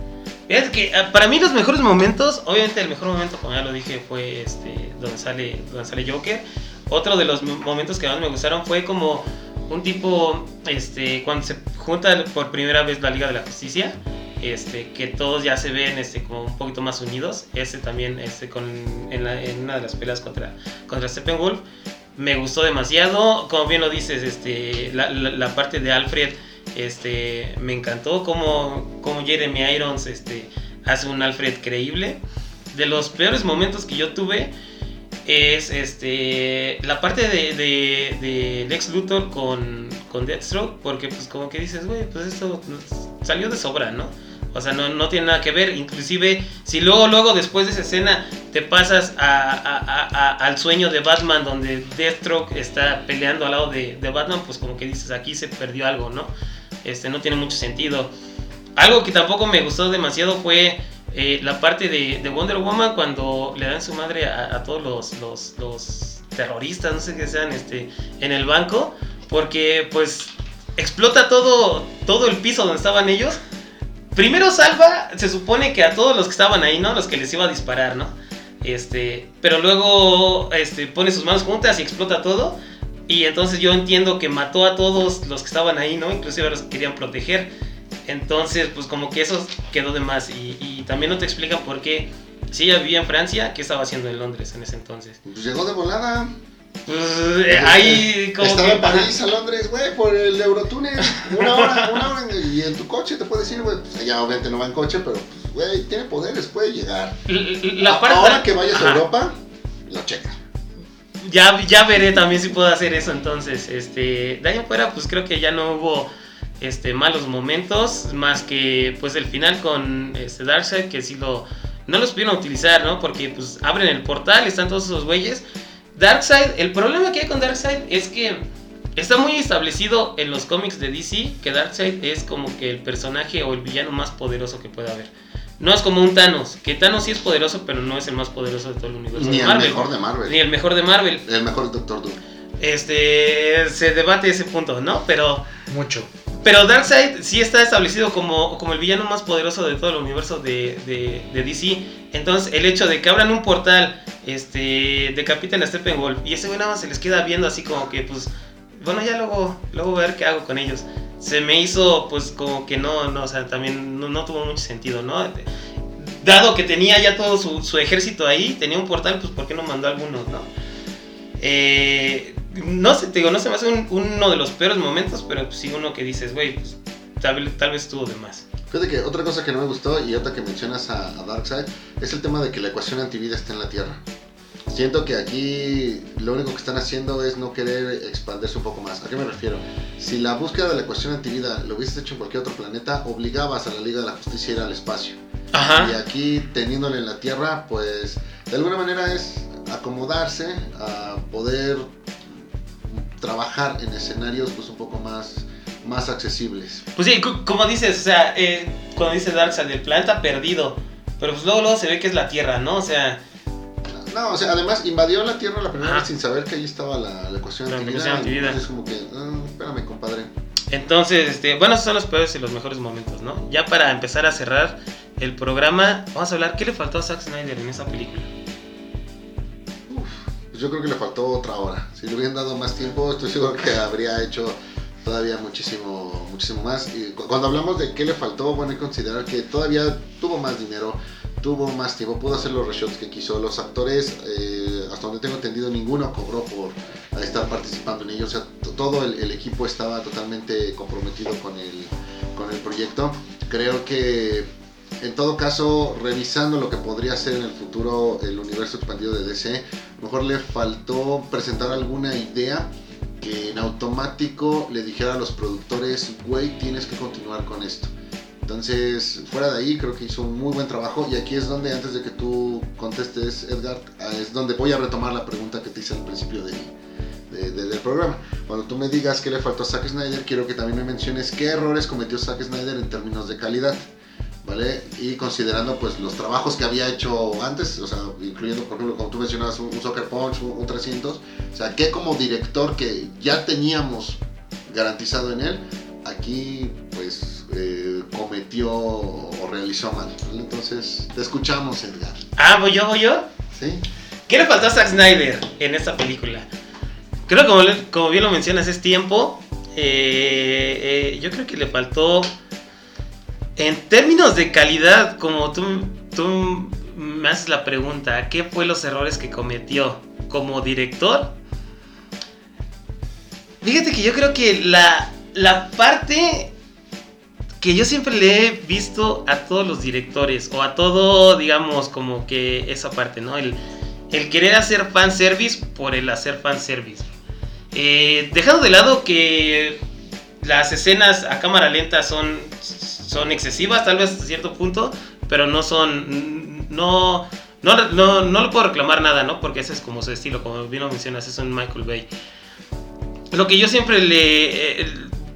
Es que ah, para mí los mejores momentos, obviamente el mejor momento, como ya lo dije, fue este donde sale, donde sale Joker. Otro de los momentos que más me gustaron fue como un tipo, este, cuando se junta por primera vez la Liga de la Justicia, este, que todos ya se ven este, como un poquito más unidos. Ese también, este, con, en, la- en una de las peleas contra, contra Steppenwolf, me gustó demasiado. Como bien lo dices, este, la, la- la parte de Alfred, este, me encantó como, como Jeremy Irons, este, hace un Alfred creíble. De los peores momentos que yo tuve es este la parte de, de, de Lex Luthor con, con Deathstroke, porque pues como que dices, güey, pues esto salió de sobra, ¿no? O sea, no, no tiene nada que ver. Inclusive, si luego, luego, después de esa escena, te pasas a, al sueño de Batman, donde Deathstroke está peleando al lado de, de Batman, pues como que dices, aquí se perdió algo, ¿no? Este, no tiene mucho sentido. Algo que tampoco me gustó demasiado fue eh, la parte de, de Wonder Woman cuando le dan su madre a, todos los, los, los terroristas, no sé qué sean, este, en el banco, porque pues explota todo, todo el piso donde estaban ellos. Primero salva, se supone que a todos los que estaban ahí, ¿no? Los que les iba a disparar, ¿no? Este, pero luego este, pone sus manos juntas y explota todo. Y entonces yo entiendo que mató a todos los que estaban ahí, ¿no? Inclusive a los que querían proteger. Entonces, pues como que eso quedó de más. Y también no te explican por qué, si ella vivía en Francia, ¿qué estaba haciendo en Londres en ese entonces? Pues llegó de volada. Pues eh, ahí como Estaba que... en París, a Londres, güey, por el Eurotúnel. Una hora, una hora. Y en tu coche te puedes ir, güey. Pues ella obviamente no va en coche, pero, pues, güey, tiene poderes, puede llegar. La parte... Ahora que vayas a. Europa, lo checa. Ya, ya veré también si puedo hacer eso entonces. Este, de ahí en fuera, pues creo que ya no hubo este, malos momentos, más que pues el final con este, Darkseid, que sí lo, no los pudieron utilizar, ¿no? Porque pues abren el portal, están todos esos güeyes. Darkseid, el problema que hay con Darkseid es que está muy establecido en los cómics de DC que Darkseid es como que el personaje o el villano más poderoso que puede haber. No es como un Thanos, que Thanos sí es poderoso, pero no es el más poderoso de todo el universo Ni de el Marvel. mejor de Marvel. Ni el mejor de Marvel. El mejor Doctor Doom. Este, se debate ese punto, ¿no? Pero, Mucho. Pero Darkseid sí está establecido como, como el villano más poderoso de todo el universo de, de, DC. Entonces, el hecho de que abran un portal, este, decapiten a Steppenwolf y ese güey nada más se les queda viendo así como que, pues, bueno, ya luego, luego ver qué hago con ellos. Se me hizo, pues, como que no, no, o sea, también no, no tuvo mucho sentido, ¿no? Dado que tenía ya todo su, su ejército ahí, tenía un portal, pues, ¿por qué no mandó algunos, no? Eh, no sé, te digo, no se me hace un- uno de los peores momentos, pero sí uno que dices, güey, pues, tal, tal vez estuvo de más. Fíjate que otra cosa que no me gustó y otra que mencionas a, a Darkseid es el tema de que la ecuación antivida está en la Tierra. Siento que aquí lo único que están haciendo es no querer expandirse un poco más. ¿A qué me refiero? Si la búsqueda de la ecuación antivida lo hubieses hecho en cualquier otro planeta, obligabas a la Liga de la Justicia a ir al espacio. Y Ajá. aquí teniéndole en la Tierra, pues de alguna manera es acomodarse a poder trabajar en escenarios pues un poco más, más accesibles. Pues sí, como dices, o sea, eh, cuando dice Darkseid, el planeta perdido, pero pues luego, luego se ve que es la Tierra, ¿no? O sea, No, o sea, además invadió la Tierra la primera vez sin saber que ahí estaba la, la ecuación La antivida. Entonces como que, ah, espérame, compadre. entonces, este, bueno, esos son los peores y los mejores momentos, ¿no? Ya para empezar a cerrar el programa, vamos a hablar, ¿qué le faltó a Zack Snyder en esa película? Yo creo que le faltó otra hora. Si le hubieran dado más tiempo, estoy seguro que habría hecho todavía muchísimo, muchísimo más. Y cu- cuando hablamos de qué le faltó, bueno, hay que considerar que todavía tuvo más dinero, tuvo más tiempo, pudo hacer los reshots que quiso. Los actores, eh, hasta donde tengo entendido, ninguno cobró por estar participando en ellos. O sea, todo el, el equipo estaba totalmente comprometido con el, con el proyecto. Creo que en todo caso, revisando lo que podría ser en el futuro el universo expandido de DC, mejor le faltó presentar alguna idea que en automático le dijera a los productores, güey, tienes que continuar con esto. Entonces, fuera de ahí, creo que hizo un muy buen trabajo. Y aquí es donde, antes de que tú contestes, Edgar, ah, es donde voy a retomar la pregunta que te hice al principio de, de- de- del programa. Cuando tú me digas qué le faltó a Zack Snyder, quiero que también me menciones qué errores cometió Zack Snyder en términos de calidad. ¿Vale? Y considerando pues los trabajos que había hecho antes, o sea, incluyendo por ejemplo como tú mencionabas un, un Soccer Punch, un, un 300, o sea, que como director que ya teníamos garantizado en él, aquí pues eh, cometió o realizó mal. ¿vale? Entonces, te escuchamos Edgar. Ah, voy yo, voy yo. ¿Sí? ¿Qué le faltó a Zack Snyder en esta película? Creo que como, como bien lo mencionas, es tiempo. Eh, eh, yo creo que le faltó. En términos de calidad, como tú, tú me haces la pregunta, ¿qué fue los errores que cometió como director? Fíjate que yo creo que la, la parte que yo siempre le he visto a todos los directores, o a todo, digamos, como que esa parte, ¿no? El, el querer hacer fanservice por el hacer fanservice. Eh, dejando de lado que las escenas a cámara lenta son, son excesivas, tal vez hasta cierto punto, pero no son. No, no, no, no le puedo reclamar nada, ¿no? Porque ese es como su estilo, como bien lo mencionas, es un Michael Bay. Lo que yo siempre le. eh,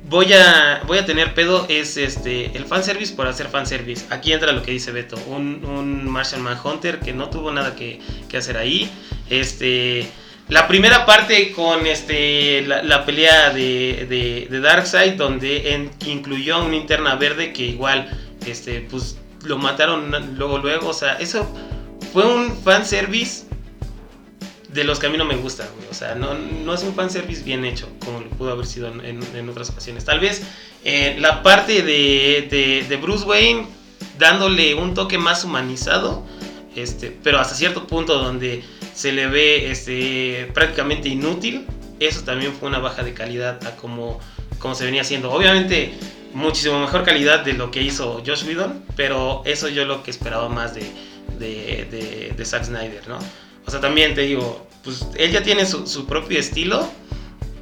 voy a, voy a tener pedo es este el fanservice por hacer fanservice. Aquí entra lo que dice Beto, un, un Martian Manhunter que no tuvo nada que, que hacer ahí. Este, la primera parte con este, la, la pelea de, de, de Darkseid, donde en- incluyó a una linterna verde que igual este, pues, lo mataron luego, luego. O sea, eso fue un fanservice de los que a mí no me gusta, güey. O sea, no, no es un fanservice bien hecho, como lo pudo haber sido en- en otras ocasiones. Tal vez eh, la parte de, de- de Bruce Wayne dándole un toque más humanizado, este, pero hasta cierto punto donde se le ve este, prácticamente inútil, eso también fue una baja de calidad a como, como se venía haciendo. Obviamente, muchísimo mejor calidad de lo que hizo Josh Whedon, pero eso yo lo que esperaba más de, de, de, de Zack Snyder, ¿no? O sea, también te digo, pues él ya tiene su, su propio estilo,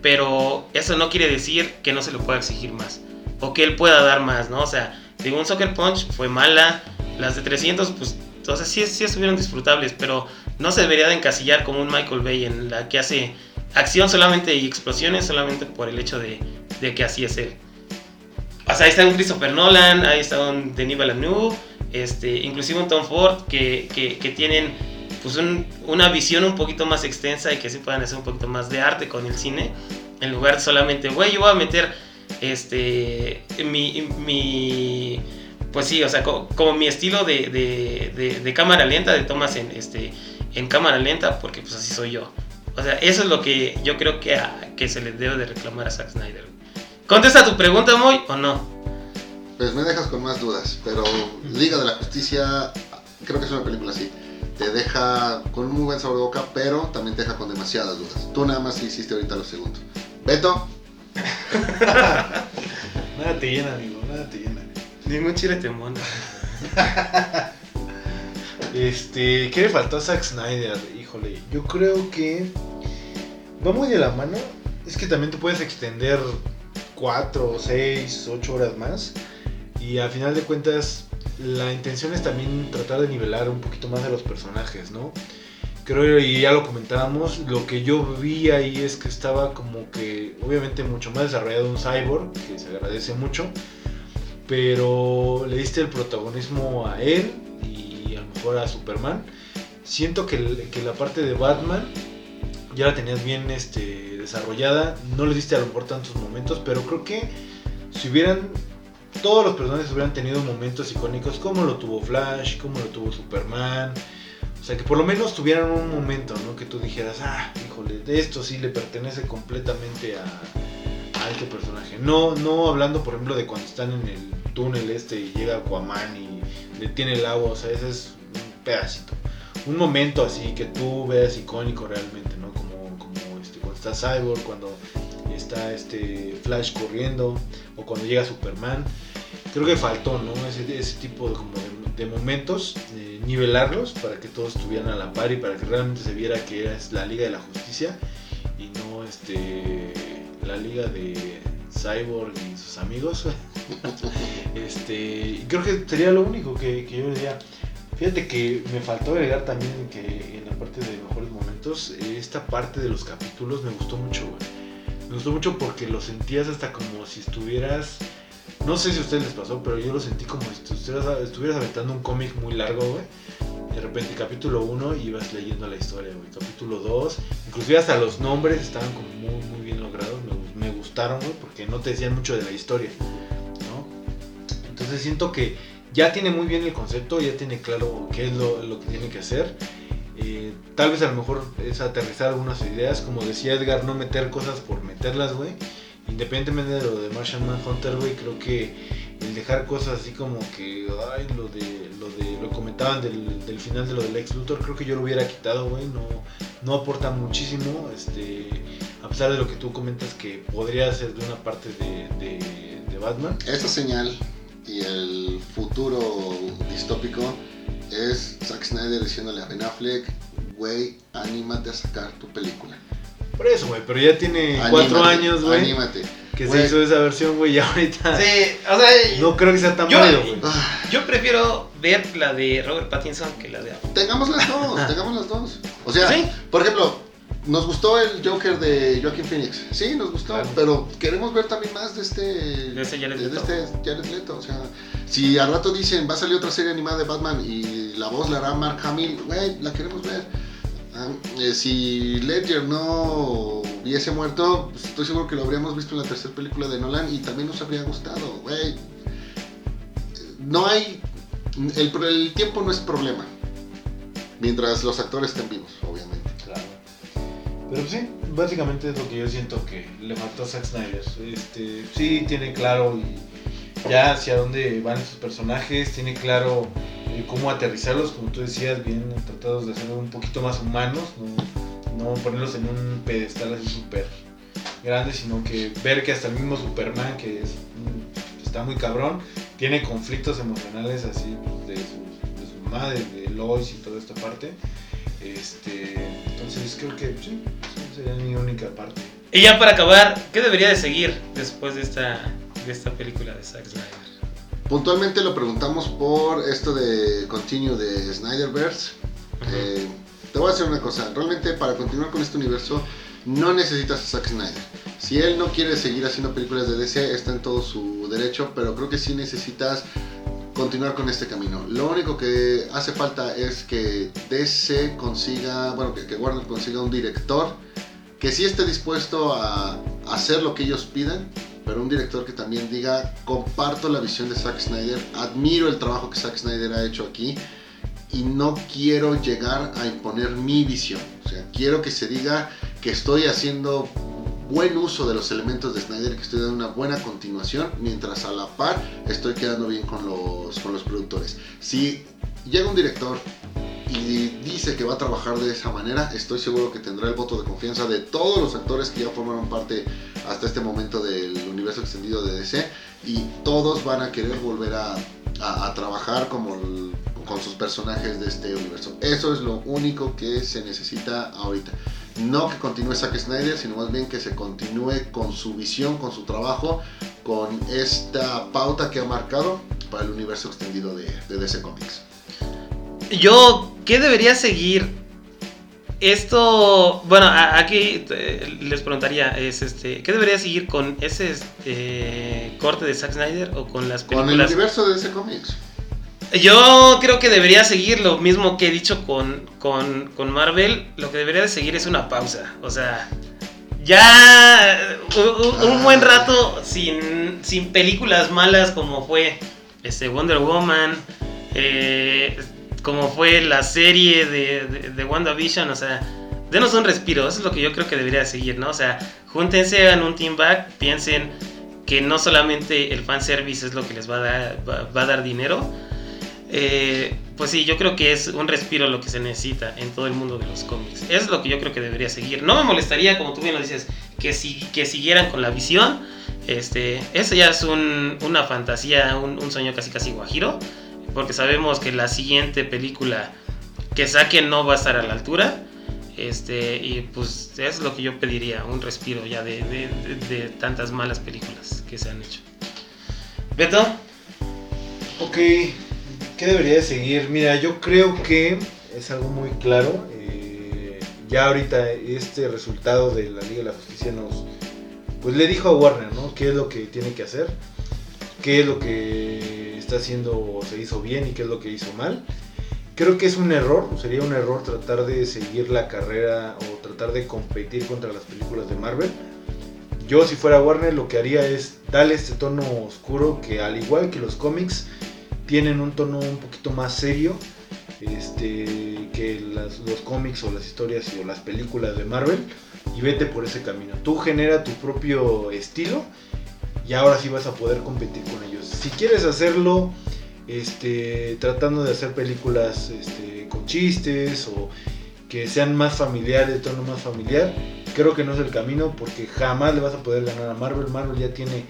pero eso no quiere decir que no se le pueda exigir más. O que él pueda dar más, ¿no? O sea, digo, un Soccer Punch fue mala, las de 300, pues, o sea, sí, sí estuvieron disfrutables, pero no se debería de encasillar como un Michael Bay en la que hace acción solamente y explosiones solamente por el hecho de, de que así es él. O sea, ahí está un Christopher Nolan, ahí está un Denis Villeneuve, este, inclusive un Tom Ford, que, que, tienen pues un- una visión un poquito más extensa y que sí puedan hacer un poquito más de arte con el cine, en lugar de solamente, güey, yo voy a meter este, mi, mi pues sí, o sea, co- como, mi estilo de, de, de- de cámara lenta, de tomas en, este, en cámara lenta, porque pues así soy yo. O sea, eso es lo que yo creo que, a- que se le debe de reclamar a Zack Snyder. ¿Contesta tu pregunta, Moy, o no? Pues me dejas con más dudas, pero Liga de la Justicia, creo que es una película así. Te deja con un muy buen sabor de boca, pero también te deja con demasiadas dudas. Tú nada más hiciste ahorita lo segundo. Beto, Nada te llena, amigo, nada te llena. Ningún chile te mona. Este, ¿qué le faltó a Zack Snyder? Híjole, yo creo que va muy de la mano. Es que también te puedes extender 4, 6, 8 horas más. Y a final de cuentas, la intención es también tratar de nivelar un poquito más de los personajes, ¿no? Creo, y ya lo comentábamos, lo que yo vi ahí es que estaba como que, obviamente, mucho más desarrollado un cyborg, que se agradece mucho, pero le diste el protagonismo a él a lo mejor a Superman. Siento que, que la parte de Batman ya la tenías bien este, desarrollada, no le diste a lo mejor tantos momentos, pero creo que si hubieran, todos los personajes hubieran tenido momentos icónicos como lo tuvo Flash, como lo tuvo Superman. O sea, que por lo menos tuvieran un momento, ¿no? Que tú dijeras, ah, híjole, esto sí le pertenece completamente a, a este personaje. No, no hablando, por ejemplo, de cuando están en el túnel este y llega Aquaman y detiene el agua, o sea, ese es un pedacito. Un momento así que tú veas icónico realmente, ¿no? Como, como este, cuando está Cyborg, cuando está este Flash corriendo, o cuando llega Superman. Creo que faltó, ¿no? Ese, ese tipo de, como de, de momentos, de nivelarlos para que todos estuvieran a la par y para que realmente se viera que es la Liga de la Justicia y no este la liga de Cyborg y sus amigos. este, creo que sería lo único que, yo diría. Fíjate que me faltó agregar también que en la parte de mejores momentos esta parte de los capítulos me gustó mucho, güey. Me gustó mucho porque lo sentías hasta como si estuvieras... No sé si a ustedes les pasó, pero yo lo sentí como si estuvieras, aventando un cómic muy largo, güey. De repente capítulo 1 ibas leyendo la historia, güey. Capítulo 2, inclusive hasta los nombres estaban como muy, bien logrados. Me, me gustaron, güey, porque no te decían mucho de la historia. Entonces siento que ya tiene muy bien el concepto, ya tiene claro qué es lo, lo que tiene que hacer. Eh, tal vez a lo mejor es aterrizar algunas ideas, como decía Edgar, no meter cosas por meterlas, güey. Independientemente de lo de Martian Manhunter, güey, creo que el dejar cosas así como que, ay, lo de, lo de, lo comentaban del, del final de lo del ex Luthor, creo que yo lo hubiera quitado, güey, no, no aporta muchísimo, este, a pesar de lo que tú comentas que podría ser de una parte de, de, de Batman. Esta señal y el futuro distópico es Zack Snyder diciéndole a Ben Affleck, güey, anímate a sacar tu película. Por eso, güey, pero ya tiene cuatro años, güey, Anímate. que se hizo esa versión, güey, y ahorita Sí, o sea, no creo que sea tan Yo- válido, güey. Yo prefiero ver la de Robert Pattinson que la de tengamos las dos, tengamos las dos. O sea, Sí. por ejemplo, nos gustó el Joker de Joaquin Phoenix. Sí, nos gustó, Claro. pero queremos ver también más de este. De ese Jared de Leto. este Jared Leto. O sea, si al rato dicen va a salir otra serie animada de Batman y la voz la hará Mark Hamill, güey, la queremos ver. Ah, eh, si Ledger no hubiese muerto, pues estoy seguro que lo habríamos visto en la tercera película de Nolan y también nos habría gustado, güey. No hay. El, el tiempo no es problema. Mientras los actores estén vivos, obviamente. Pero sí, básicamente es lo que yo siento que le faltó a Zack Snyder. Este, sí tiene claro ya hacia dónde van esos personajes, tiene claro eh, cómo aterrizarlos, como tú decías, bien tratados de hacer un poquito más humanos, no, no ponerlos en un pedestal así súper grande, sino que ver que hasta el mismo Superman, que es, mm, está muy cabrón, tiene conflictos emocionales así pues, de, su, de su madre, de Lois y toda esta parte. Este, entonces creo que sí, sería mi única parte. Y ya para acabar, ¿qué debería de seguir después de esta, de esta película de Zack Snyder? Puntualmente lo preguntamos por esto de continue de Snyderverse. Eh, te voy a decir una cosa, realmente para continuar con este universo no necesitas a Zack Snyder. Si él no quiere seguir haciendo películas de DC, está en todo su derecho, pero creo que sí necesitas continuar con este camino. Lo único que hace falta es que DC consiga, bueno, que, que Warner consiga un director que sí esté dispuesto a hacer lo que ellos pidan, pero un director que también diga, comparto la visión de Zack Snyder, admiro el trabajo que Zack Snyder ha hecho aquí y no quiero llegar a imponer mi visión. O sea, quiero que se diga que estoy haciendo buen uso de los elementos de Snyder, que estoy dando una buena continuación, mientras a la par estoy quedando bien con los, con los productores. Si llega un director y dice que va a trabajar de esa manera, estoy seguro que tendrá el voto de confianza de todos los actores que ya formaron parte hasta este momento del universo extendido de DC y todos van a querer volver a, a- trabajar como con sus personajes de este universo. Eso es lo único que se necesita ahorita. No que continúe Zack Snyder, sino más bien que se continúe con su visión, con su trabajo, con esta pauta que ha marcado para el universo extendido de, de DC Comics. Yo, ¿qué debería seguir? Esto, bueno, a- aquí eh, les preguntaría, es este, ¿qué debería seguir con ese este, corte de Zack Snyder o con las Con el películas? universo de DC Comics. Yo creo que debería seguir lo mismo que he dicho con, con, con Marvel. Lo que debería de seguir es una pausa. O sea, ya eh, un, un buen rato sin, sin películas malas como fue este Wonder Woman, eh, como fue la serie de, de, de WandaVision. O sea, denos un respiro. Eso es lo que yo creo que debería de seguir, ¿no? O sea, júntense, hagan un team back, piensen que no solamente el fanservice es lo que les va a dar, va- va a dar dinero. Eh, pues sí, yo creo que es un respiro lo que se necesita en todo el mundo de los cómics. Es lo que yo creo que debería seguir. No me molestaría, como tú bien lo dices, que, si, que siguieran con la visión. Este, eso ya es un- una fantasía, un, sueño casi casi guajiro. Porque sabemos que la siguiente película que saquen no va a estar a la altura. Este, y pues es lo que yo pediría, un respiro ya de, de- de- de tantas malas películas que se han hecho. Beto, Ok, ¿qué debería de seguir? Mira, yo creo que es algo muy claro. eh, ya ahorita este resultado de la Liga de la Justicia nos, pues le dijo a Warner, ¿no? ¿Qué es lo que tiene que hacer? ¿Qué es lo que está haciendo se hizo bien y qué es lo que hizo mal? Creo que es un error, sería un error tratar de seguir la carrera o tratar de competir contra las películas de Marvel. Yo si fuera Warner lo que haría es darle este tono oscuro que al igual que los cómics tienen un tono un poquito más serio este, que las- los cómics o las historias o las películas de Marvel y vete por ese camino. Tú genera tu propio estilo y ahora sí vas a poder competir con ellos. Si quieres hacerlo este, tratando de hacer películas este, con chistes o que sean más familiares, de tono más familiar, creo que no es el camino porque jamás le vas a poder ganar a Marvel. Marvel ya tiene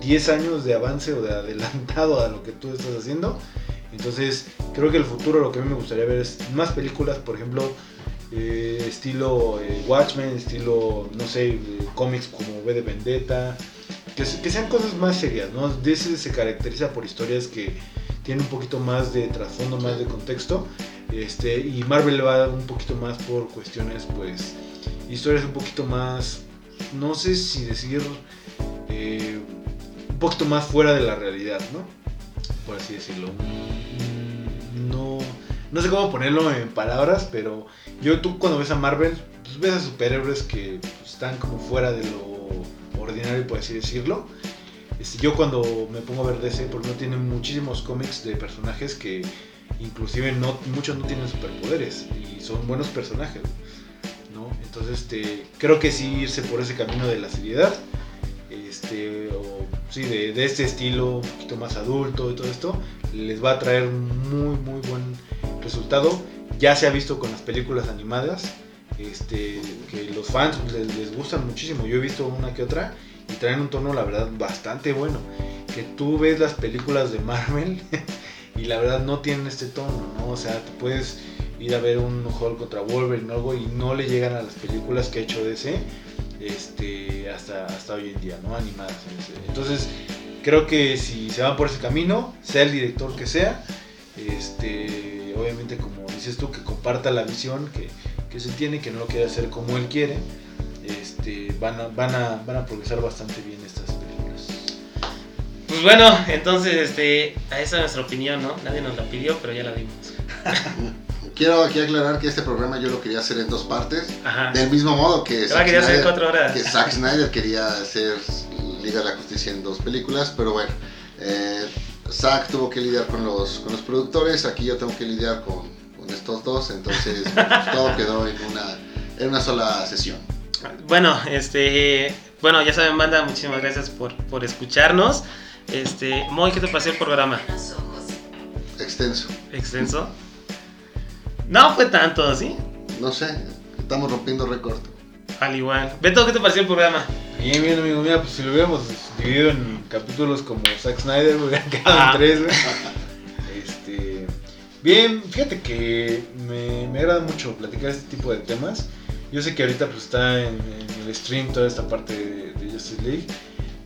10 años de avance o de adelantado a lo que tú estás haciendo. Entonces, creo que el futuro lo que a mí me gustaría ver es más películas, por ejemplo, eh, estilo eh, Watchmen, estilo, no sé, eh, cómics como V de Vendetta, que, que sean cosas más serias, ¿no? DC se caracteriza por historias que tienen un poquito más de trasfondo, más de contexto, este, y Marvel va un poquito más por cuestiones, pues, historias un poquito más, no sé si decir, eh, un poquito más fuera de la realidad, ¿no? Por así decirlo. No, no sé cómo ponerlo en palabras, pero yo tú cuando ves a Marvel, pues ves a superhéroes que pues, están como fuera de lo ordinario, por así decirlo. Este, yo cuando me pongo a ver DC, porque no tienen muchísimos cómics de personajes que inclusive no, muchos no tienen superpoderes y son buenos personajes. ¿no? Entonces este, creo que sí irse por ese camino de la seriedad. Este, o sí, de, de este estilo, un poquito más adulto y todo esto, les va a traer muy, muy buen resultado. Ya se ha visto con las películas animadas, este, que los fans les, les gustan muchísimo. Yo he visto una que otra y traen un tono, la verdad, bastante bueno. Que tú ves las películas de Marvel y la verdad no tienen este tono, ¿no? O sea, tú puedes ir a ver un Hulk contra Wolverine o algo y no le llegan a las películas que ha hecho DC este, hasta, hasta hoy en día, ¿no? Animadas. ese- Entonces, creo que si se van por ese camino, sea el director que sea, este, obviamente como dices tú, que comparta la visión que, que se tiene, que no lo quiere hacer como él quiere, este, van, a, van, a, van a progresar bastante bien estas películas. Pues bueno, entonces, este, a esa es nuestra opinión, ¿no? Nadie nos la pidió, pero ya la dimos. Quiero aquí aclarar que este programa yo lo quería hacer en dos partes. Ajá. Del mismo modo que Zack, quería hacer Snyder, cuatro horas. que Zack Snyder quería hacer Liga de la Justicia en dos películas, pero bueno, eh, Zack tuvo que lidiar con los, con los productores, aquí yo tengo que lidiar con, con estos dos, entonces pues, todo quedó en una, en una sola sesión. Bueno, este, bueno, ya saben, banda, muchísimas gracias por, por escucharnos. Este, Moy, ¿qué te pareció el programa? Extenso. ¿Extenso? No fue tanto, ¿sí? No sé, estamos rompiendo récord. Al igual. Beto, ¿qué te pareció el programa? Bien, bien, amigo. Mira, pues si lo hubiéramos dividido en capítulos como Zack Snyder, me hubieran quedado Ah. en tres, güey. Este. Bien, fíjate que me, me agrada mucho platicar este tipo de temas. Yo sé que ahorita pues está en, en el stream toda esta parte de, de Justice League.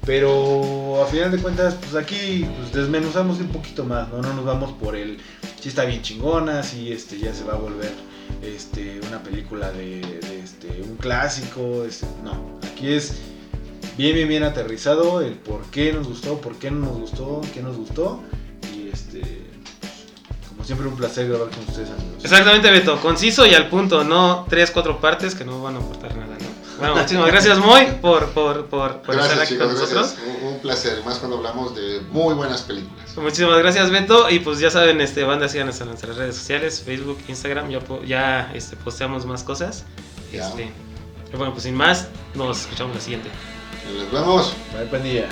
Pero a final de cuentas, pues aquí pues, desmenuzamos un poquito más, ¿no? No nos vamos por el si está bien chingona, si este, ya se va a volver este, una película de, este, un clásico. este, no, aquí es bien, bien, bien aterrizado el por qué nos gustó, por qué no nos gustó, qué nos gustó. Y este, pues, como siempre, un placer grabar con ustedes, amigos. Exactamente, Beto, conciso y al punto, no tres, cuatro partes que no van a aportar nada. Bueno, muchísimas gracias, Moy, por, por, por, por estar aquí chicos, con nosotros. gracias. Un, un placer, más cuando hablamos de muy buenas películas. Muchísimas gracias, Beto. Y pues ya saben, este, banda, síganos en nuestras redes sociales, Facebook, Instagram, ya, po- ya este, posteamos más cosas. Ya. Este, y bueno, pues sin más, nos escuchamos la siguiente. Nos vemos. Bye, pandilla.